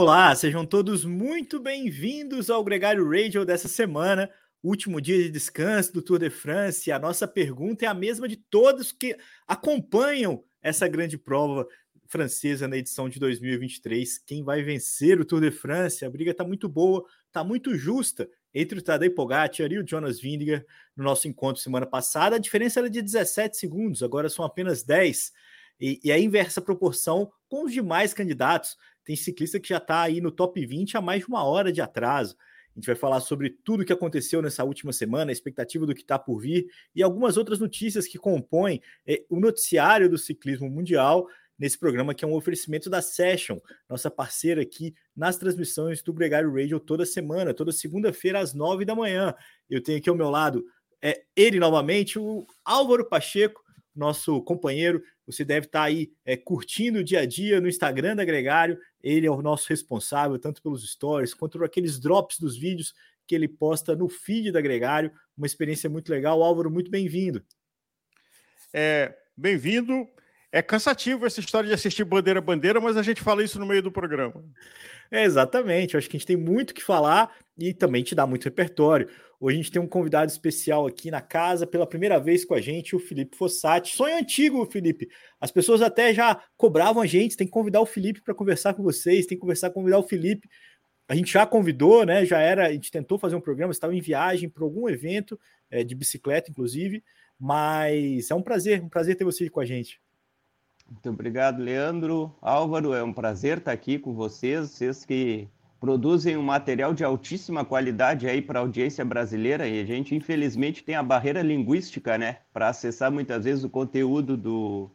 Olá, sejam todos muito bem-vindos ao Gregário Radio dessa semana, último dia de descanso do Tour de France. A nossa pergunta é a mesma de todos que acompanham essa grande prova francesa na edição de 2023. Quem vai vencer o Tour de France? A briga está muito boa, está muito justa entre o Tadej Pogacar e o Jonas Vingegaard no nosso encontro semana passada. A diferença era de 17 segundos, agora são apenas 10. E, e a inversa proporção com os demais candidatos. Tem ciclista que já está aí no top 20 há mais de uma hora de atraso. A gente vai falar sobre tudo o que aconteceu nessa última semana, a expectativa do que está por vir e algumas outras notícias que compõem é, o noticiário do ciclismo mundial nesse programa que é um oferecimento da Session, nossa parceira aqui nas transmissões do Gregário Radio toda semana, toda segunda-feira às nove da manhã. Eu tenho aqui ao meu lado é, ele novamente, o Álvaro Pacheco, nosso companheiro. Você deve estar tá aí é, curtindo o dia a dia no Instagram da Gregário. Ele é o nosso responsável, tanto pelos stories quanto por aqueles drops dos vídeos que ele posta no feed da Gregário. Uma experiência muito legal. Álvaro, muito bem-vindo. É, bem-vindo. É cansativo essa história de assistir bandeira a bandeira, mas a gente fala isso no meio do programa. É, exatamente. Eu acho que a gente tem muito que falar e também te dá muito repertório. Hoje a gente tem um convidado especial aqui na casa, pela primeira vez com a gente, o Felipe Fossati. Sonho antigo, Felipe. As pessoas até já cobravam a gente, tem que convidar o Felipe para conversar com vocês, tem que conversar, convidar o Felipe. A gente já convidou, né? Já era, a gente tentou fazer um programa, estava em viagem para algum evento é, de bicicleta, inclusive. Mas é um prazer, um prazer ter você com a gente. Muito obrigado, Leandro. Álvaro, é um prazer estar aqui com vocês, vocês que produzem um material de altíssima qualidade aí para a audiência brasileira e a gente, infelizmente, tem a barreira linguística, né, para acessar muitas vezes o conteúdo do,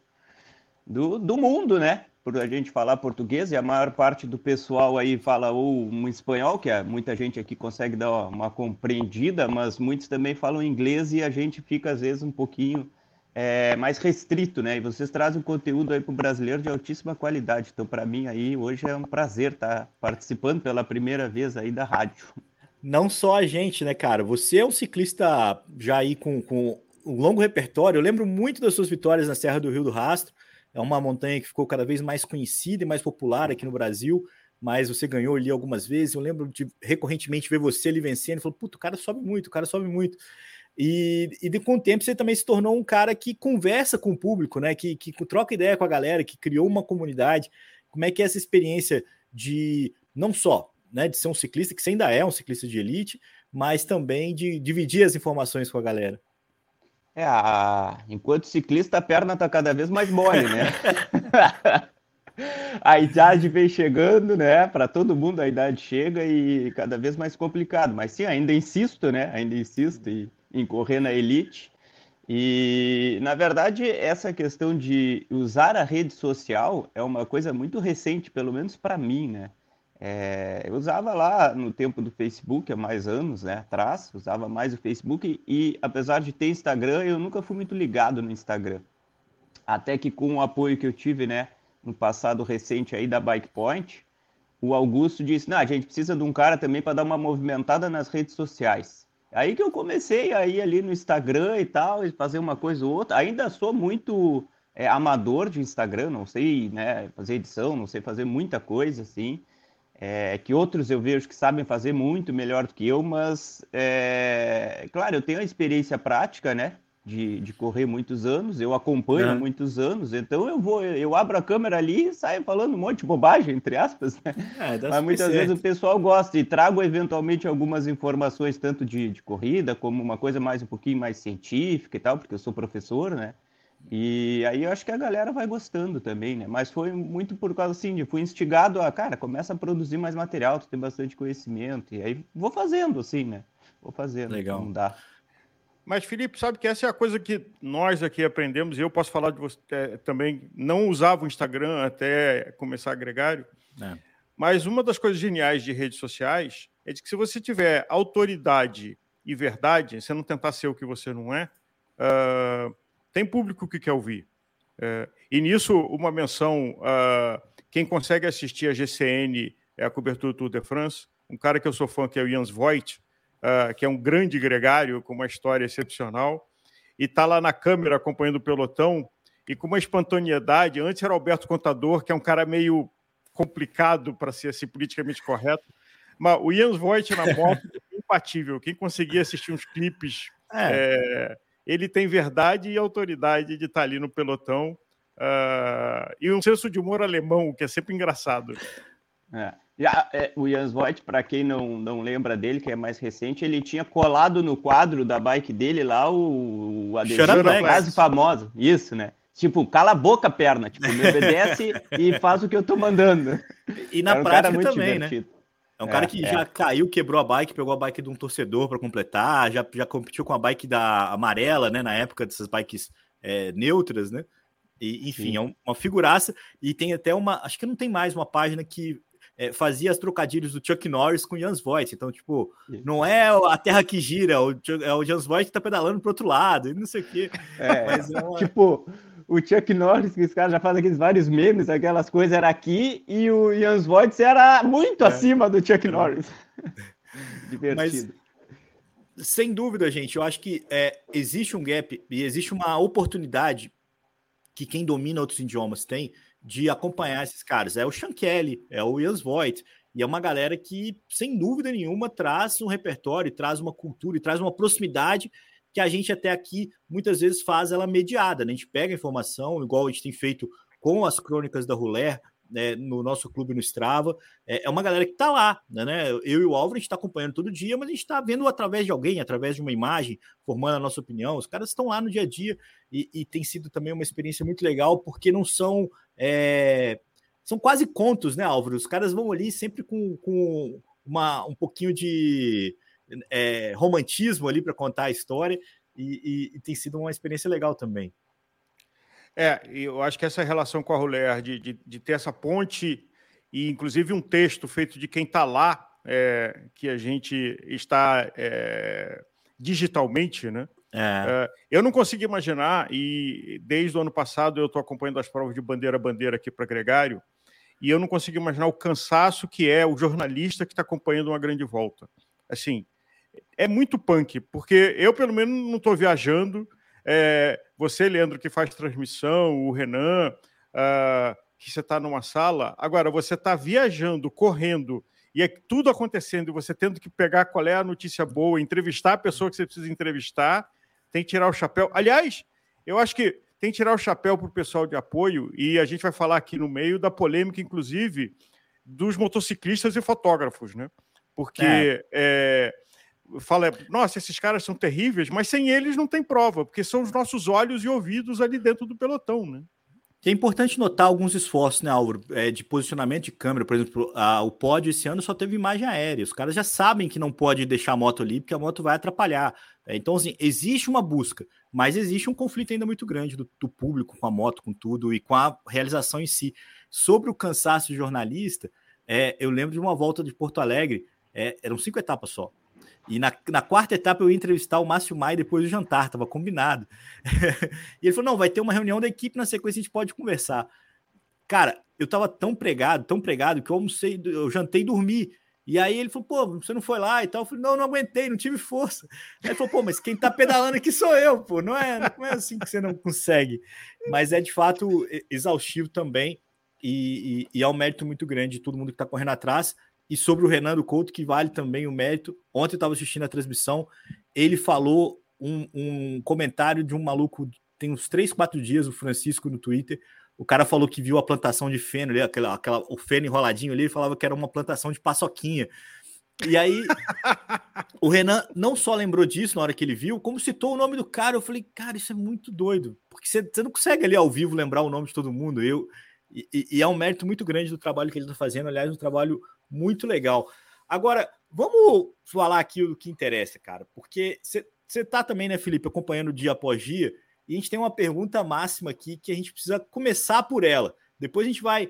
do, do mundo, né, por a gente falar português e a maior parte do pessoal aí fala ou um espanhol, que é, muita gente aqui consegue dar uma compreendida, mas muitos também falam inglês e a gente fica às vezes um pouquinho é, mais restrito, né? E vocês trazem um conteúdo aí para o brasileiro de altíssima qualidade. Então, para mim aí hoje é um prazer estar tá participando pela primeira vez aí da rádio. Não só a gente, né, cara? Você é um ciclista já aí com, com um longo repertório. Eu lembro muito das suas vitórias na Serra do Rio do Rastro. É uma montanha que ficou cada vez mais conhecida e mais popular aqui no Brasil. Mas você ganhou ali algumas vezes. Eu lembro de recorrentemente ver você ali vencendo. Falou, puto, o cara sobe muito, o cara sobe muito. E, e de, com o tempo você também se tornou um cara que conversa com o público, né? Que, que troca ideia com a galera, que criou uma comunidade. Como é que é essa experiência de não só né, de ser um ciclista, que você ainda é um ciclista de elite, mas também de dividir as informações com a galera? É, a... enquanto ciclista, a perna tá cada vez mais mole, né? a idade vem chegando, né? Para todo mundo a idade chega e cada vez mais complicado. Mas sim, ainda insisto, né? Ainda insisto e em correr na elite. E, na verdade, essa questão de usar a rede social é uma coisa muito recente, pelo menos para mim, né? É, eu usava lá no tempo do Facebook, há mais anos né, atrás, usava mais o Facebook e, apesar de ter Instagram, eu nunca fui muito ligado no Instagram. Até que com o apoio que eu tive, né, no passado recente aí da Bike Point, o Augusto disse, não, a gente precisa de um cara também para dar uma movimentada nas redes sociais. Aí que eu comecei a ir ali no Instagram e tal, e fazer uma coisa ou outra. Ainda sou muito é, amador de Instagram, não sei né, fazer edição, não sei fazer muita coisa assim. É, que outros eu vejo que sabem fazer muito melhor do que eu, mas é, claro, eu tenho a experiência prática, né? De, de correr muitos anos, eu acompanho há muitos anos, então eu vou, eu abro a câmera ali e saio falando um monte de bobagem, entre aspas, né? É, Mas muitas vezes o pessoal gosta e trago eventualmente algumas informações, tanto de, de corrida, como uma coisa mais um pouquinho mais científica e tal, porque eu sou professor, né? E aí eu acho que a galera vai gostando também, né? Mas foi muito por causa assim, de fui instigado a, cara, começa a produzir mais material, tu tem bastante conhecimento, e aí vou fazendo assim, né? Vou fazendo, Legal. não dá. Mas, Felipe, sabe que essa é a coisa que nós aqui aprendemos, e eu posso falar de você é, também, não usava o Instagram até começar a gregário, é. mas uma das coisas geniais de redes sociais é de que se você tiver autoridade e verdade, você não tentar ser o que você não é, uh, tem público que quer ouvir. Uh, e nisso, uma menção, uh, quem consegue assistir a GCN, é a cobertura do Tour de France, um cara que eu sou fã, que é o Jens Voigt, uh, que é um grande gregário com uma história excepcional, e está lá na câmera acompanhando o pelotão, e com uma espontaneidade. Antes era Alberto Contador, que é um cara meio complicado para ser assim, politicamente correto. Mas o Jens Voigt na moto é impatível. Quem conseguir assistir uns clipes, é. É, ele tem verdade e autoridade de estar tá ali no pelotão. Uh, e um senso de humor alemão, que é sempre engraçado. É. Já, é, o Jens Voigt, para quem não, não lembra dele, que é mais recente, ele tinha colado no quadro da bike dele lá o, o adesivo da frase famosa. Isso, né? Tipo, cala a boca, perna. Tipo, me obedece e faz o que eu tô mandando. E na um prática também, né? divertido. né? É um é, cara que é. já caiu, quebrou a bike, pegou a bike de um torcedor para completar, já, já competiu com a bike da amarela, né? Na época dessas bikes é, neutras, né? E, enfim, Sim. é um, uma figuraça. E tem até uma. Acho que não tem mais uma página que é, fazia as trocadilhos do Chuck Norris com o Jans Voigt. Então, tipo, não é a terra que gira, é o Jans Voigt que tá pedalando pro outro lado, e não sei o quê. É, Mas é uma... tipo, o Chuck Norris, que os caras já fazem aqueles vários memes, aquelas coisas era aqui, e o Jans Voigt era muito é. acima do Chuck Norris. Divertido. Mas, sem dúvida, gente, eu acho que é, existe um gap e existe uma oportunidade que quem domina outros idiomas tem de acompanhar esses caras. É o Sean Kelly, é o Jans Voigt, e é uma galera que, sem dúvida nenhuma, traz um repertório, traz uma cultura e traz uma proximidade que a gente até aqui muitas vezes faz ela mediada. Né? A gente pega informação, igual a gente tem feito com as crônicas da Ruler, né, no nosso clube no Strava. É, é uma galera que está lá, né? Eu e o Álvaro, a gente está acompanhando todo dia, mas a gente está vendo através de alguém, através de uma imagem, formando a nossa opinião. Os caras estão lá no dia a dia e, e tem sido também uma experiência muito legal, porque não são. É, são quase contos, né, Álvaro? Os caras vão ali sempre com, com uma, um pouquinho de é, romantismo ali para contar a história e, e, e tem sido uma experiência legal também. É, eu acho que essa relação com a Ruler, de, de, de, ter essa ponte, e inclusive um texto feito de quem está lá, é, que a gente está é, digitalmente, né? É. é eu não consigo imaginar, e desde o ano passado eu estou acompanhando as provas de bandeira a bandeira aqui para Gregário, e eu não consigo imaginar o cansaço que é o jornalista que está acompanhando uma grande volta. Assim, é muito punk, porque eu, pelo menos, não estou viajando, é, você, Leandro, que faz transmissão, o Renan, uh, que você está numa sala. Agora, você está viajando, correndo, e é tudo acontecendo, e você tendo que pegar qual é a notícia boa, entrevistar a pessoa que você precisa entrevistar, tem que tirar o chapéu. Aliás, eu acho que tem que tirar o chapéu para o pessoal de apoio, e a gente vai falar aqui no meio da polêmica, inclusive, dos motociclistas e fotógrafos, né? Porque é. É, fala, nossa, esses caras são terríveis, mas sem eles não tem prova, porque são os nossos olhos e ouvidos ali dentro do pelotão, né? é importante notar alguns esforços, né, Álvaro, é, de posicionamento de câmera. Por exemplo, a, o pódio esse ano só teve imagem aérea. Os caras já sabem que não pode deixar a moto ali, porque a moto vai atrapalhar. É, então, assim, existe uma busca, mas existe um conflito ainda muito grande do, do, público com a moto, com tudo, e com a realização em si. Sobre o cansaço de jornalista, é, eu lembro de uma volta de Porto Alegre, é, eram cinco etapas só. E na, na, quarta etapa eu ia entrevistar o Márcio Maia depois do jantar, estava combinado. e ele falou: não, vai ter uma reunião da equipe na sequência, a gente pode conversar. Cara, eu estava tão pregado, tão pregado, que eu almocei, eu jantei e dormi. E aí ele falou, pô, você não foi lá e tal. Eu falei, não, não aguentei, não tive força. Aí ele falou, pô, mas quem tá pedalando aqui sou eu, pô. Não é, não é assim que você não consegue. Mas é de fato exaustivo também. E, e, e é um mérito muito grande de todo mundo que está correndo atrás. E sobre o Renan Couto, que vale também o mérito. Ontem eu estava assistindo a transmissão, ele falou um, um, comentário de um maluco, tem uns três, quatro dias, o Francisco no Twitter. O cara falou que viu a plantação de feno ali, aquela, aquela, o feno enroladinho ali, ele falava que era uma plantação de paçoquinha. E aí, o Renan não só lembrou disso na hora que ele viu, como citou o nome do cara. Eu falei, cara, isso é muito doido, porque você, não consegue ali ao vivo lembrar o nome de todo mundo. Eu, e, e, é um mérito muito grande do trabalho que ele está fazendo. Aliás, um trabalho muito legal. Agora, vamos falar aqui o que interessa, cara, porque você está também, né, Felipe, acompanhando dia após dia, e a gente tem uma pergunta máxima aqui que a gente precisa começar por ela. Depois a gente vai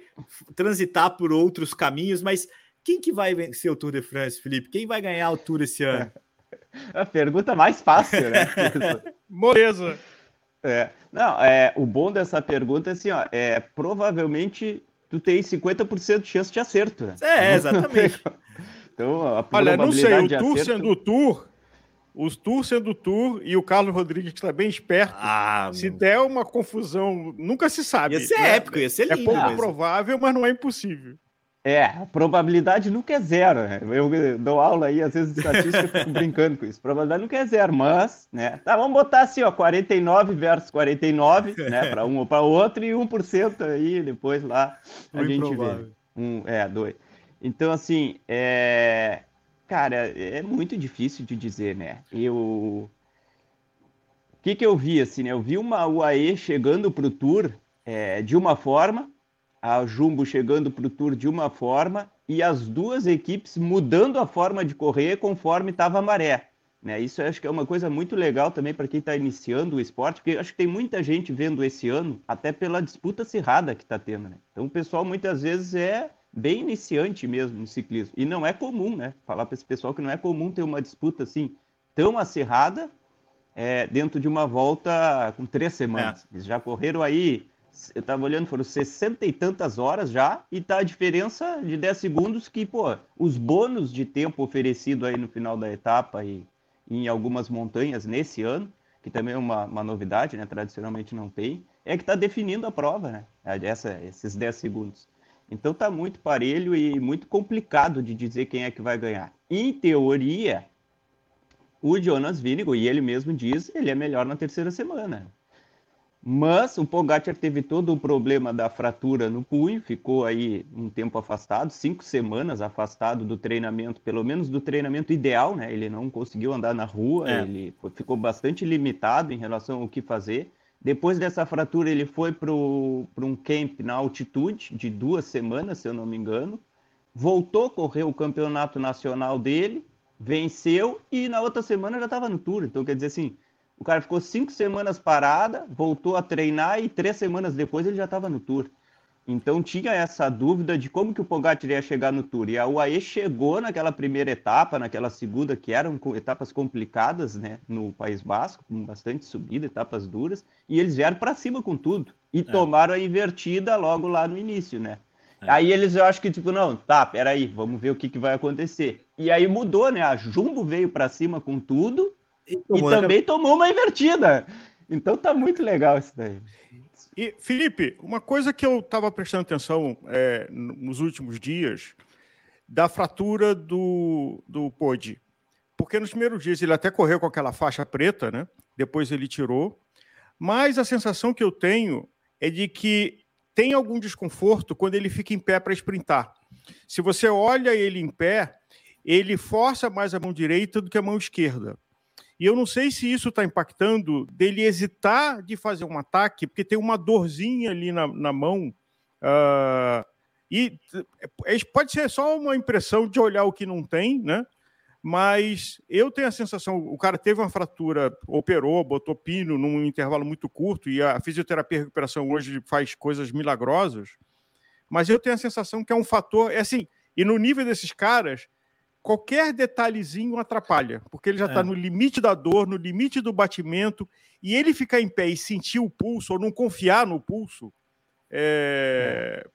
transitar por outros caminhos, mas quem que vai vencer o Tour de France, Felipe? Quem vai ganhar o Tour esse ano? A pergunta mais fácil, né? Moleza. É. Não, é, o bom dessa pergunta é assim, ó, é provavelmente tu tem 50% de chance de acerto. Né? É, exatamente. então, a Olha, não sei, o Tour acerto... sendo o Tour, os Tour sendo o Tour e o Carlos Rodrigues está bem esperto. Ah, se meu... der uma confusão, nunca se sabe. Ia ser né? épico, ia ser lindo. É pouco mesmo. provável, mas não é impossível. É, a probabilidade nunca é zero. Né? Eu dou aula aí, às vezes, de estatística, fico brincando com isso. A probabilidade nunca é zero, mas, né? Tá, vamos botar assim, ó, 49 versus 49, né? Para um ou para outro, e 1% aí, depois lá a Muito gente vê. Um, é, dois. Então, assim, é... cara, é muito difícil de dizer, né? Eu. O que, que eu vi, assim, né? Eu vi uma UAE chegando para o Tour é, de uma forma, a Jumbo chegando para o Tour de uma forma e as duas equipes mudando a forma de correr conforme estava a maré. Né? Isso acho que é uma coisa muito legal também para quem está iniciando o esporte, porque acho que tem muita gente vendo esse ano, até pela disputa acirrada que está tendo. Né? Então o pessoal muitas vezes é bem iniciante mesmo no ciclismo. E não é comum, né? Falar para esse pessoal que não é comum ter uma disputa assim tão acirrada é, dentro de uma volta com três semanas. É. Eles já correram aí eu estava olhando, foram 60 e tantas horas já, e tá a diferença de 10 segundos que, pô, os bônus de tempo oferecido aí no final da etapa e, e em algumas montanhas nesse ano, que também é uma, uma novidade, né? Tradicionalmente não tem, é que está definindo a prova, né? Essa, esses 10 segundos. Então tá muito parelho e muito complicado de dizer quem é que vai ganhar. Em teoria, o Jonas Vingegaard, e ele mesmo diz, ele é melhor na terceira semana. Mas o Pogacar teve todo o problema da fratura no punho, ficou aí um tempo afastado, cinco semanas afastado do treinamento, pelo menos do treinamento ideal, né? Ele não conseguiu andar na rua, é. ele ficou bastante limitado em relação ao que fazer. Depois dessa fratura, ele foi para um camp na altitude de duas semanas, se eu não me engano. Voltou a correr o campeonato nacional dele, venceu e na outra semana já estava no Tour. Então, quer dizer assim, o cara ficou cinco semanas parada, voltou a treinar e três semanas depois ele já estava no Tour. Então tinha essa dúvida de como que o Pogacar ia chegar no Tour. E a UAE chegou naquela primeira etapa, naquela segunda, que eram etapas complicadas, né, no País Basco, com bastante subida, etapas duras, e eles vieram para cima com tudo. E é. tomaram a invertida logo lá no início, né? É. Aí eles, eu acho que, tipo, não, tá, peraí, vamos ver o que, que vai acontecer. E aí mudou, né? A Jumbo veio para cima com tudo, e, e também tomou uma invertida. Então tá muito legal isso daí. E, Felipe, uma coisa que eu estava prestando atenção é, nos últimos dias, da fratura do, do Podi. Porque nos primeiros dias ele até correu com aquela faixa preta, né? Depois ele tirou. Mas a sensação que eu tenho é de que tem algum desconforto quando ele fica em pé para sprintar. Se você olha ele em pé, ele força mais a mão direita do que a mão esquerda. E eu não sei se isso está impactando dele hesitar de fazer um ataque, porque tem uma dorzinha ali na, na mão. Uh, e é, pode ser só uma impressão de olhar o que não tem, né? Mas eu tenho a sensação, o cara teve uma fratura, operou, botou pino num intervalo muito curto, e a fisioterapia e recuperação hoje faz coisas milagrosas. Mas eu tenho a sensação que é um fator, é assim, e no nível desses caras, qualquer detalhezinho atrapalha, porque ele já está é. no limite da dor, no limite do batimento, e ele ficar em pé e sentir o pulso, ou não confiar no pulso. É.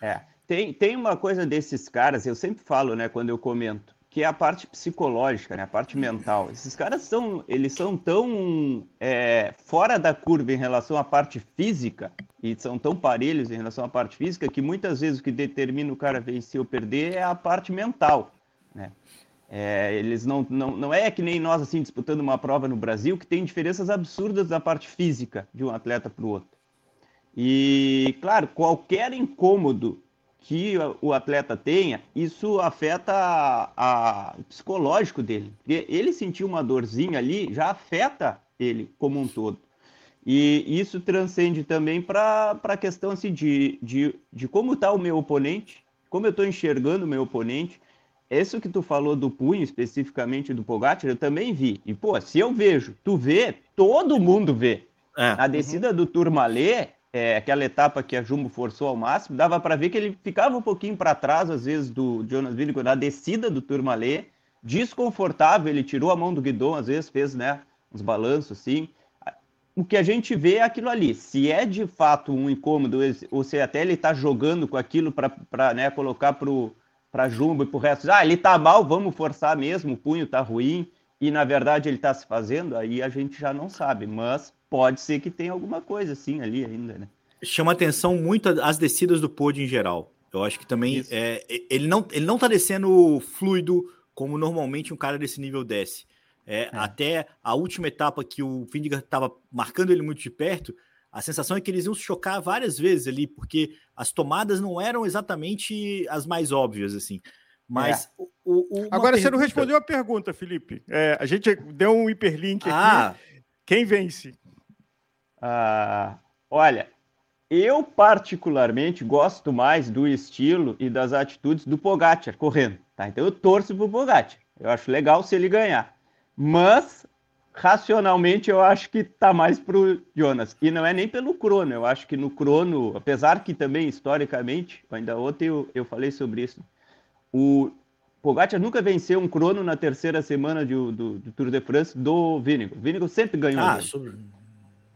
é. Tem, tem uma coisa desses caras, eu sempre falo, né, quando eu comento que é a parte psicológica, né? a parte mental. Esses caras são, eles são tão é, fora da curva em relação à parte física e são tão parelhos em relação à parte física que muitas vezes o que determina o cara vencer ou perder é a parte mental, né? É, eles não, não, não é que nem nós assim disputando uma prova no Brasil que tem diferenças absurdas da parte física de um atleta para o outro. E claro, qualquer incômodo que o atleta tenha, isso afeta a, a, psicológico dele. Ele sentir uma dorzinha ali já afeta ele como um todo. E isso transcende também para a questão assim, de, de, de como está o meu oponente, como eu estou enxergando o meu oponente. Isso que tu falou do punho, especificamente do Pogacar, eu também vi. E, pô, se eu vejo, tu vê, todo mundo vê. É. Na descida uhum. do Turmalê, é, aquela etapa que a Jumbo forçou ao máximo, dava para ver que ele ficava um pouquinho para trás, às vezes, do Jonas Vingegaard na descida do Turmalé, desconfortável, ele tirou a mão do guidão, às vezes fez né, uns balanços assim. O que a gente vê é aquilo ali. Se é de fato um incômodo, ou se até ele está jogando com aquilo para né, colocar para Jumbo e para o resto, ah, ele está mal, vamos forçar mesmo, o punho está ruim, e na verdade ele está se fazendo, aí a gente já não sabe. Mas pode ser que tenha alguma coisa assim ali ainda, né? Chama atenção muito as descidas do pódio em geral. Eu acho que também é, ele, não, ele não tá descendo fluido como normalmente um cara desse nível desce. É, é. Até a última etapa que o Vindiga estava marcando ele muito de perto, a sensação é que eles iam se chocar várias vezes ali, porque as tomadas não eram exatamente as mais óbvias, assim. Mas é. o, o, Agora pergunta... você não respondeu a pergunta, Felipe. É, a gente deu um hiperlink ah. aqui. Quem vence? Ah, olha, eu particularmente gosto mais do estilo e das atitudes do Pogacar correndo, tá? Então eu torço pro Pogacar. Eu acho legal se ele ganhar. Mas racionalmente eu acho que tá mais pro Jonas. E não é nem pelo crono, eu acho que no crono, apesar que também historicamente, ainda ontem eu, eu falei sobre isso, o Pogacar nunca venceu um crono na terceira semana do, do, do Tour de France do Vinigo. O Vinigo sempre ganhou. Ah, sobre...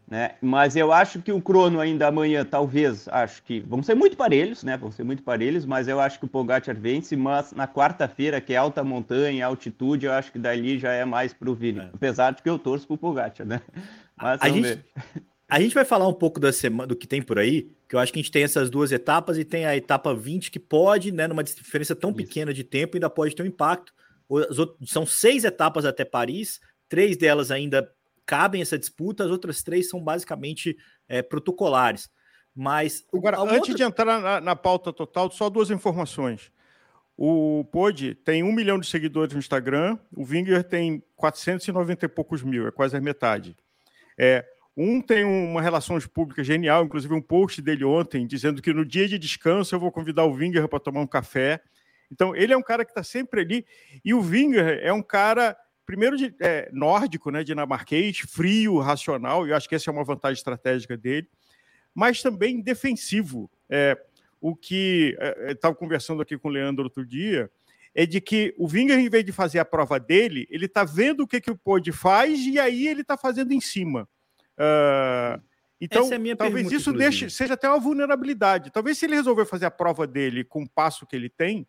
né? Mas eu acho que o crono ainda amanhã, talvez, acho que vão ser muito parelhos, né? Vão ser muito parelhos, mas eu acho que o Pogacar vence, mas na quarta-feira, que é alta montanha, altitude, eu acho que dali já é mais pro Vinigo. É. Apesar de que eu torço pro Pogacar, né? Mas a gente... A gente vai falar um pouco da semana, do que tem por aí, que eu acho que a gente tem essas duas etapas e tem a etapa 20 que pode, né, numa diferença tão Isso. pequena de tempo, ainda pode ter um impacto. Outros, são seis etapas até Paris, três delas ainda cabem essa disputa, as outras três são basicamente é, protocolares. Mas agora, antes outra... de entrar na, na, pauta total, só duas informações. O Pod tem um milhão de seguidores no Instagram, o Vinger tem 490 e poucos mil, é quase a metade. É, um tem uma relações públicas genial, inclusive um post dele ontem dizendo que no dia de descanso eu vou convidar o Winger para tomar um café. Então, ele é um cara que está sempre ali. E o Winger é um cara, primeiro, de, é, nórdico, né, dinamarquês, frio, racional, e eu acho que essa é uma vantagem estratégica dele, mas também defensivo. É, o que é, estava conversando aqui com o Leandro outro dia é de que o Winger, em vez de fazer a prova dele, ele está vendo o que, que o Pod faz e aí ele está fazendo em cima. Uh, então, é talvez isso deixe, seja até uma vulnerabilidade. Talvez se ele resolver fazer a prova dele com o passo que ele tem,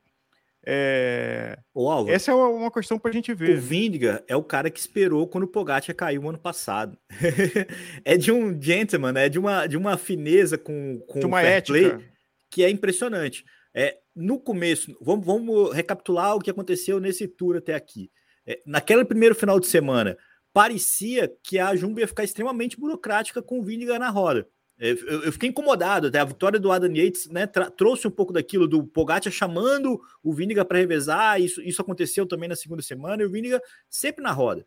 é... Álvaro, essa é uma, questão para a gente ver. O Vindiga é o cara que esperou quando o Pogacar caiu ano passado. é de um gentleman, é de uma, de uma fineza com, com de uma ética. play que é impressionante. É, no começo, vamos, vamos recapitular o que aconteceu nesse tour até aqui. É, naquele primeiro final de semana, parecia que a Jumbo ia ficar extremamente burocrática com o Viniga na roda. É, eu, fiquei incomodado, até a vitória do Adam Yates né, trouxe um pouco daquilo do Pogacar chamando o Viniga para revezar, isso, isso aconteceu também na segunda semana, e o Viniga sempre na roda.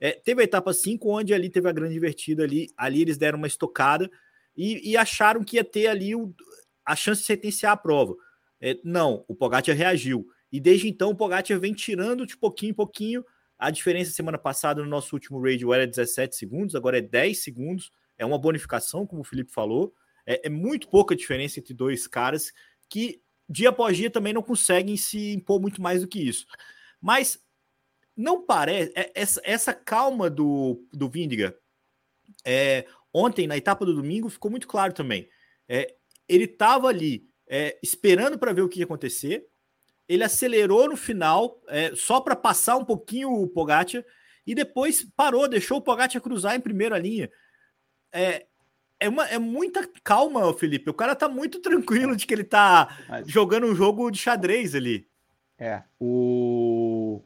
É, teve a etapa 5, onde ali teve a grande invertida ali, ali eles deram uma estocada e, e acharam que ia ter ali o, a chance de sentenciar a prova. É, não, o Pogacar reagiu. E desde então o Pogacar vem tirando de pouquinho em pouquinho a diferença semana passada no nosso último radio era 17 segundos, agora é 10 segundos. É uma bonificação, como o Felipe falou. É, é muito pouca diferença entre dois caras que dia após dia também não conseguem se impor muito mais do que isso. Mas não parece. É, essa, essa calma do, do Vindiga, é, ontem, na etapa do domingo, ficou muito claro também. É, ele estava ali é, esperando para ver o que ia acontecer ele acelerou no final, é, só para passar um pouquinho o Pogacar, e depois parou, deixou o Pogacar cruzar em primeira linha. É, é, uma, é muita calma, Felipe. O cara tá muito tranquilo de que ele tá Mas... jogando um jogo de xadrez ali. É, o...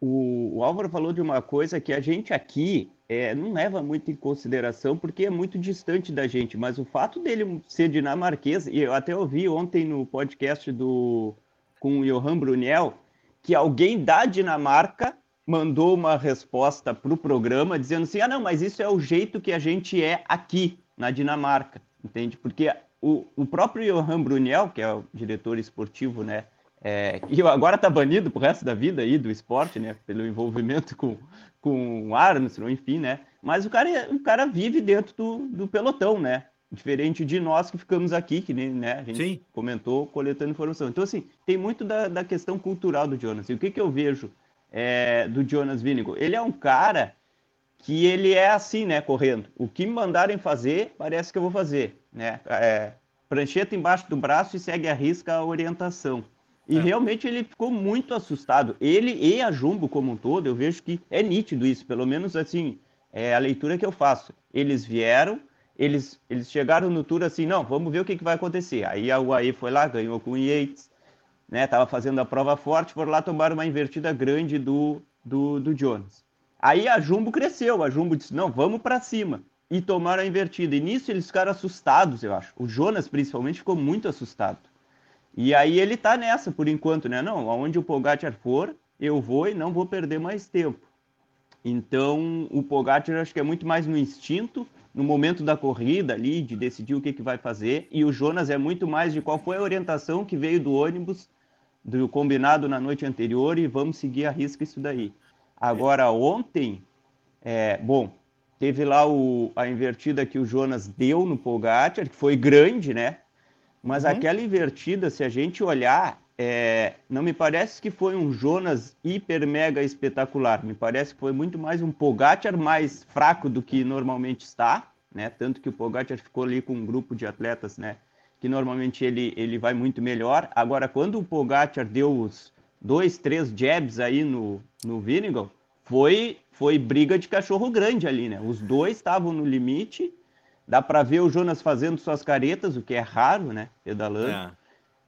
o, o Álvaro falou de uma coisa que a gente aqui é, não leva muito em consideração porque é muito distante da gente, mas o fato dele ser dinamarquês, e eu até ouvi ontem no podcast do, com o Johan Brunel, que alguém da Dinamarca mandou uma resposta para o programa dizendo assim: ah, não, mas isso é o jeito que a gente é aqui na Dinamarca, entende? Porque o, o próprio Johan Brunel, que é o diretor esportivo, né? É, e agora está banido pro resto da vida aí do esporte, né? Pelo envolvimento com, com Armstrong, enfim, né? Mas o cara, o cara vive dentro do, do pelotão, né? Diferente de nós que ficamos aqui, que nem né, a gente Sim. comentou, coletando informação. Então, assim, tem muito da, da questão cultural do Jonas. E o que, que eu vejo é, do Jonas Vinigo? Ele é um cara que ele é assim, né, correndo. O que me mandarem fazer, parece que eu vou fazer, né? É, prancheta embaixo do braço e segue a risca a orientação. E é. realmente ele ficou muito assustado. Ele e a Jumbo como um todo, eu vejo que é nítido isso, pelo menos assim, é a leitura que eu faço. Eles vieram, eles, eles chegaram no tour assim, não, vamos ver o que, que vai acontecer. Aí a UAE foi lá, ganhou com o Yates, né? Tava fazendo a prova forte, foram lá tomar uma invertida grande do, do, do Jonas. Aí a Jumbo cresceu, a Jumbo disse, não, vamos para cima. E tomaram a invertida. E nisso eles ficaram assustados, eu acho. O Jonas, principalmente, ficou muito assustado. E aí ele tá nessa por enquanto, né? Não, aonde o Pogacar for, eu vou e não vou perder mais tempo. Então, o Pogacar acho que é muito mais no instinto, no momento da corrida ali, de decidir o que, que vai fazer, e o Jonas é muito mais de qual foi a orientação que veio do ônibus, do combinado na noite anterior, e vamos seguir a risca isso daí. Agora, ontem, é, bom, teve lá o, a invertida que o Jonas deu no Pogacar, que foi grande, né? Mas uhum. aquela invertida, se a gente olhar, é, não me parece que foi um Jonas hiper mega espetacular. Me parece que foi muito mais um Pogacar mais fraco do que normalmente está, né? Tanto que o Pogacar ficou ali com um grupo de atletas, né? Que normalmente ele, ele vai muito melhor. Agora, quando o Pogacar deu os dois, três jabs aí no, no Vinegal, foi, foi briga de cachorro grande ali, né? Os dois estavam no limite. Dá para ver o Jonas fazendo suas caretas, o que é raro, né? Pedalando. É.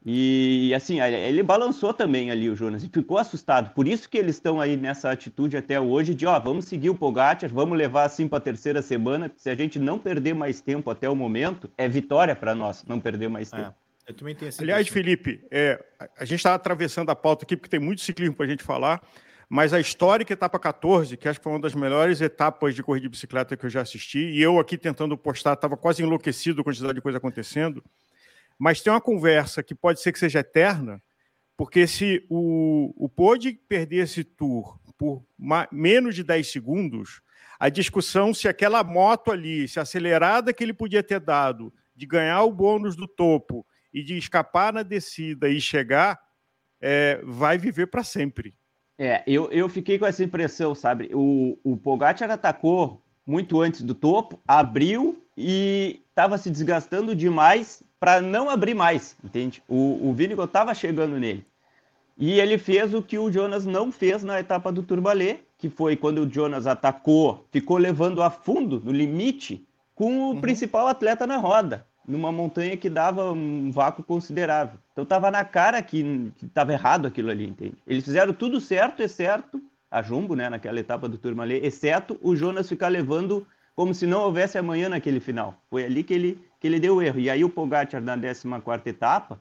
E assim, ele balançou também ali o Jonas e ficou assustado. Por isso que eles estão aí nessa atitude até hoje de, ó, vamos seguir o Pogacar, vamos levar assim para a terceira semana. Se a gente não perder mais tempo até o momento, é vitória para nós não perder mais tempo. É, eu também tenho Aliás, Felipe, é, a gente está atravessando a pauta aqui porque tem muito ciclismo para a gente falar, mas a histórica etapa 14, que acho que foi uma das melhores etapas de corrida de bicicleta que eu já assisti, e eu aqui tentando postar, estava quase enlouquecido com a quantidade de coisa acontecendo mas tem uma conversa que pode ser que seja eterna, porque se o, o perder esse tour por menos de 10 segundos, a discussão se aquela moto ali, se a acelerada que ele podia ter dado de ganhar o bônus do topo e de escapar na descida e chegar, é, vai viver para sempre. É, eu, eu fiquei com essa impressão, sabe? O, o Pogacar atacou muito antes do topo, abriu e estava se desgastando demais para não abrir mais, entende? O, o Vinigo estava chegando nele. E ele fez o que o Jonas não fez na etapa do Turbalé, que foi quando o Jonas atacou, ficou levando a fundo, no limite, com o uhum. principal atleta na roda, numa montanha que dava um vácuo considerável. Então estava na cara que estava errado aquilo ali, entende? Eles fizeram tudo certo, exceto a Jumbo, né, naquela etapa do Turmalé, exceto o Jonas ficar levando como se não houvesse amanhã naquele final. Foi ali que ele, que ele deu o erro. E aí o Pogacar, na 14 etapa,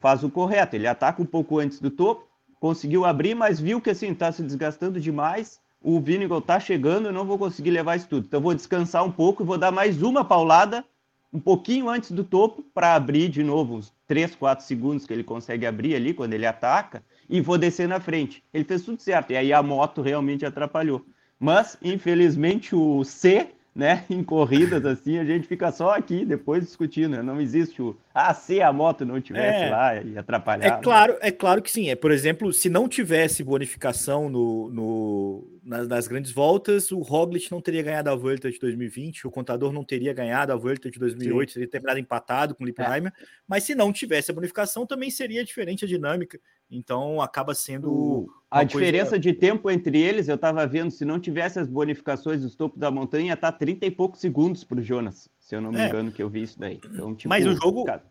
faz o correto. Ele ataca um pouco antes do topo, conseguiu abrir, mas viu que assim, está se desgastando demais. O Vinegal está chegando, eu não vou conseguir levar isso tudo. Então vou descansar um pouco e vou dar mais uma paulada um pouquinho antes do topo para abrir de novo uns 3, 4 segundos que ele consegue abrir ali quando ele ataca e vou descer na frente. Ele fez tudo certo. E aí a moto realmente atrapalhou. Mas, infelizmente, o C, né, em corridas assim, a gente fica só aqui depois discutindo. Né? Não existe o ah, se a moto não tivesse é, lá e atrapalhar. É claro, é claro que sim. É, por exemplo, se não tivesse bonificação no, no nas, nas, grandes voltas, o Roglic não teria ganhado a Volta de 2020, o contador não teria ganhado a Volta de 2008, sim. teria terminado empatado com o Lippmeier. É. Mas se não tivesse a bonificação, também seria diferente a dinâmica. Então acaba sendo. A diferença coisa... de tempo entre eles, eu estava vendo, se não tivesse as bonificações dos topos da montanha, tá 30 e poucos segundos para o Jonas, se eu não me é. engano, que eu vi isso daí. Então, tipo, Mas o jogo. Cara...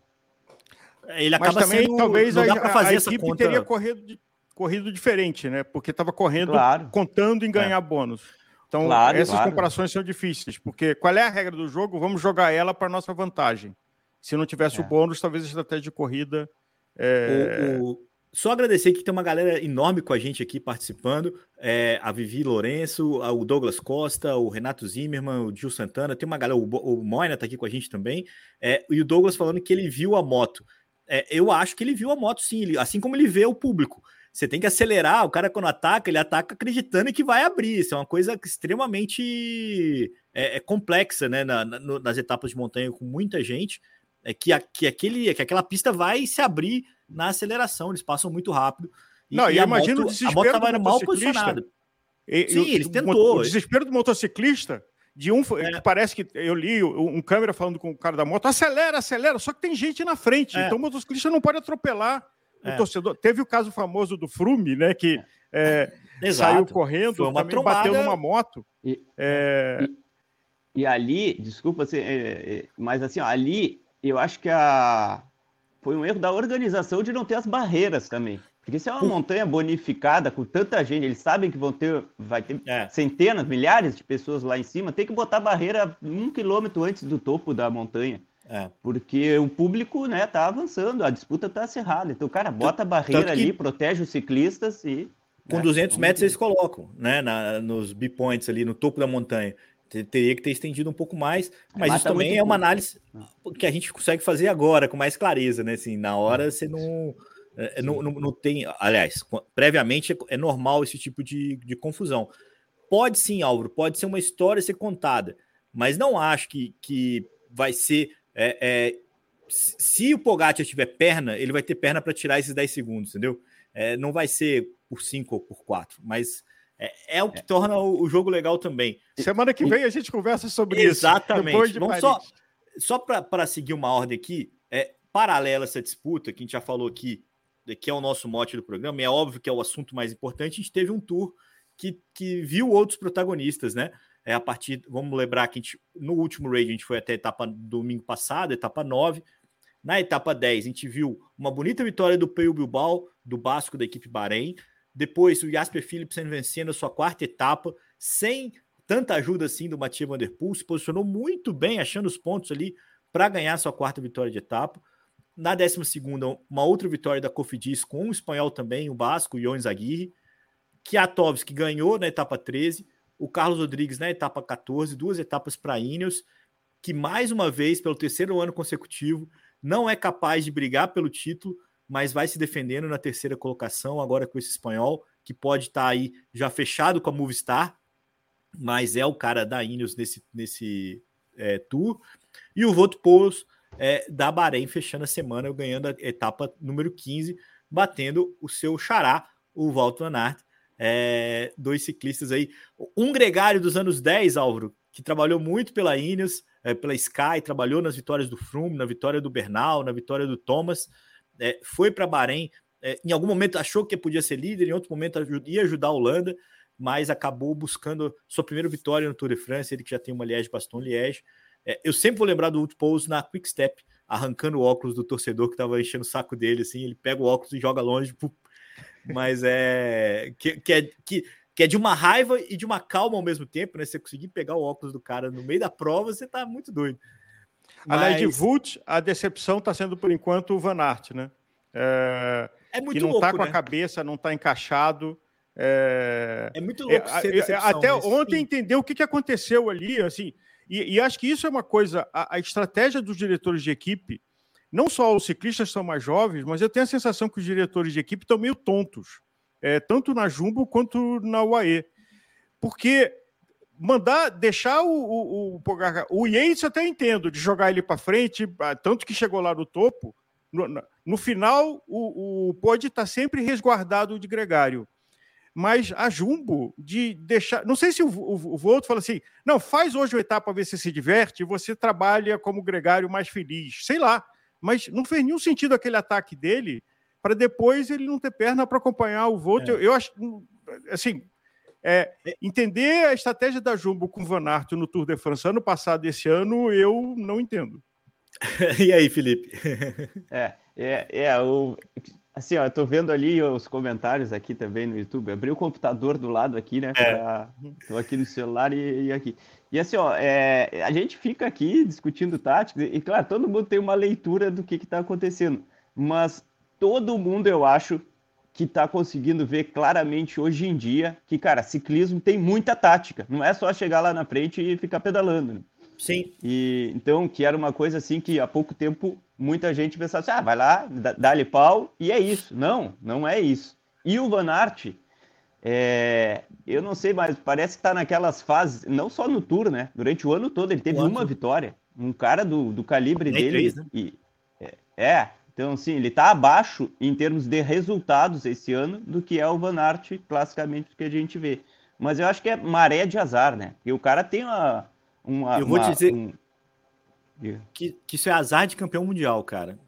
Ele acaba Mas também, sendo, talvez a, a, a equipe conta... teria corrido, corrido diferente, né? Porque estava correndo claro. contando em ganhar é. bônus. Então, claro, essas claro. comparações são difíceis, porque qual é a regra do jogo? Vamos jogar ela para nossa vantagem. Se não tivesse é. o bônus, talvez a estratégia de corrida. É... O, o, só agradecer que tem uma galera enorme com a gente aqui participando. É, a Vivi Lourenço, o Douglas Costa, o Renato Zimmermann, o Gil Santana. Tem uma galera, o, o Moina tá aqui com a gente também. É, e o Douglas falando que ele viu a moto. É, eu acho que ele viu a moto sim, ele, assim como ele vê o público. Você tem que acelerar, o cara quando ataca, ele ataca acreditando que vai abrir. Isso é uma coisa extremamente é, é complexa, né? Na, na, nas etapas de montanha com muita gente. É que, a, que, aquele, que aquela pista vai se abrir na aceleração, eles passam muito rápido. E, Não, e, a imagina moto, o desespero a moto estava mal posicionada. Sim, eles tentou. O desespero do motociclista, de um é. parece que eu li um câmera falando com o cara da moto, acelera, acelera, só que tem gente na frente, é. então o motociclista não pode atropelar é. o torcedor. Teve o caso famoso do Frume, né, que é, saiu correndo, Foi uma também bateu numa moto. E, é... E ali, desculpa, assim, é, é, mas assim, ó, ali eu acho que a... foi um erro da organização de não ter as barreiras também. Porque se é uma montanha bonificada com tanta gente, eles sabem que vão ter, vai ter é. centenas, milhares de pessoas lá em cima, tem que botar barreira um quilômetro antes do topo da montanha. É. Porque o público, né, tá avançando, a disputa tá acirrada. Então, cara, bota a barreira ali, protege os ciclistas e. Com né, 200 metros eles colocam, né, na, nos B-points ali no topo da montanha. Teria que ter estendido um pouco mais, mas Mata isso também é uma análise que a gente consegue fazer agora, com mais clareza, né? Assim, na hora você não é, é, não, não, não, tem, aliás, previamente é, é, normal esse tipo de, de confusão. Pode sim, Álvaro, pode ser uma história ser contada, mas não acho que, que vai ser. É, é, se o Pogacar tiver perna, ele vai ter perna para tirar esses 10 segundos, entendeu? É, não vai ser por 5 ou por 4, mas é, o que torna o, o, jogo legal também. Semana que vem a gente conversa sobre Exatamente. isso. Exatamente. Vamos só, só para seguir uma ordem aqui, é, paralela a essa disputa, que a gente já falou aqui que é o nosso mote do programa, e é óbvio que é o assunto mais importante, a gente teve um tour que, que viu outros protagonistas, né? É a partir, vamos lembrar que a gente, no último raid a gente foi até a etapa domingo passado, etapa 9. Na etapa 10, a gente viu uma bonita vitória do Peio Bilbao, do Basco da equipe Bahrein. Depois, o Jasper Philipsen vencendo a sua quarta etapa, sem tanta ajuda assim do Mathieu Van Der Poel, se posicionou muito bem, achando os pontos ali para ganhar sua quarta vitória de etapa. Na 12, uma outra vitória da Cofidis com um espanhol também, o Basco, Jones Aguirre. Kiatovski ganhou na etapa 13. O Carlos Rodrigues na etapa 14, duas etapas para Ineos, que mais uma vez, pelo terceiro ano consecutivo, não é capaz de brigar pelo título, mas vai se defendendo na terceira colocação, agora com esse espanhol, que pode estar tá aí já fechado com a Movistar, mas é o cara da Ineos nesse, nesse é, tour. E o Voto Poulos é, da Bahrein, fechando a semana, ganhando a etapa número 15, batendo o seu xará, o Walter Van Aert. É, dois ciclistas aí. Um gregário dos anos 10, Álvaro, que trabalhou muito pela Ineos, é, pela Sky, trabalhou nas vitórias do Froome, na vitória do Bernal, na vitória do Thomas, é, foi para Bahrein, é, em algum momento achou que podia ser líder, em outro momento ia ajudar a Holanda, mas acabou buscando sua primeira vitória no Tour de France, ele que já tem uma Liège Baston Liège, é, eu sempre vou lembrar do Wood Pose na Quick Step, arrancando o óculos do torcedor que estava enchendo o saco dele, assim, ele pega o óculos e joga longe, mas é que, que, é que, que é de uma raiva e de uma calma ao mesmo tempo, né? Você conseguir pegar o óculos do cara no meio da prova, você tá muito doido. Mas... Além de Vult, a decepção está sendo por enquanto o Van Aert, né? É, é muito que não está com né? a cabeça, não está encaixado. É, é muito louco é, ser é, Até ontem entendeu o que, que aconteceu ali, assim. E, e acho que isso é uma coisa, a, a, estratégia dos diretores de equipe, não só os ciclistas são mais jovens, mas eu tenho a sensação que os diretores de equipe estão meio tontos, é, tanto na Jumbo quanto na UAE. Porque mandar, deixar o, o, o, o Yates até entendo, de jogar ele para frente, ah, tanto que chegou lá no topo, no, no final o, o pode estar sempre resguardado de gregário mas a Jumbo de deixar. Não sei se o, o, o Volto fala assim: não, faz hoje o etapa ver se se diverte e você trabalha como gregário mais feliz. Sei lá. Mas não fez nenhum sentido aquele ataque dele para depois ele não ter perna para acompanhar o Volto. É. Eu, eu, acho. Assim. É, entender a estratégia da Jumbo com o Van Aert no Tour de France ano passado e esse ano, eu não entendo. e aí, Felipe? é, é, é o, Assim, ó, eu tô vendo ali os comentários aqui também no YouTube. Abri o computador do lado aqui, né? É. Pra... Tô aqui no celular e, e aqui. E assim, ó, é... a gente fica aqui discutindo táticas, e claro, todo mundo tem uma leitura do que, que tá acontecendo. Mas todo mundo, eu acho, que tá conseguindo ver claramente hoje em dia que, cara, ciclismo tem muita tática. Não é só chegar lá na frente e ficar pedalando. Né? Sim. E então, que era uma coisa assim que há pouco tempo muita gente pensava assim, ah, vai lá, dá-lhe pau, e é isso. Não, não é isso. E o Van Aert, é, eu não sei, mas parece que está naquelas fases, não só no Tour, né? Durante o ano todo ele teve Quanto? uma vitória. Um cara do, do calibre Nem dele. Três, né? e, é, é, então assim, ele está abaixo em termos de resultados esse ano do que é o Van Aert, classicamente, que a gente vê. Mas eu acho que é maré de azar, né? E o cara tem uma, uma, eu vou uma, te dizer um... que, que isso é azar de campeão mundial, cara.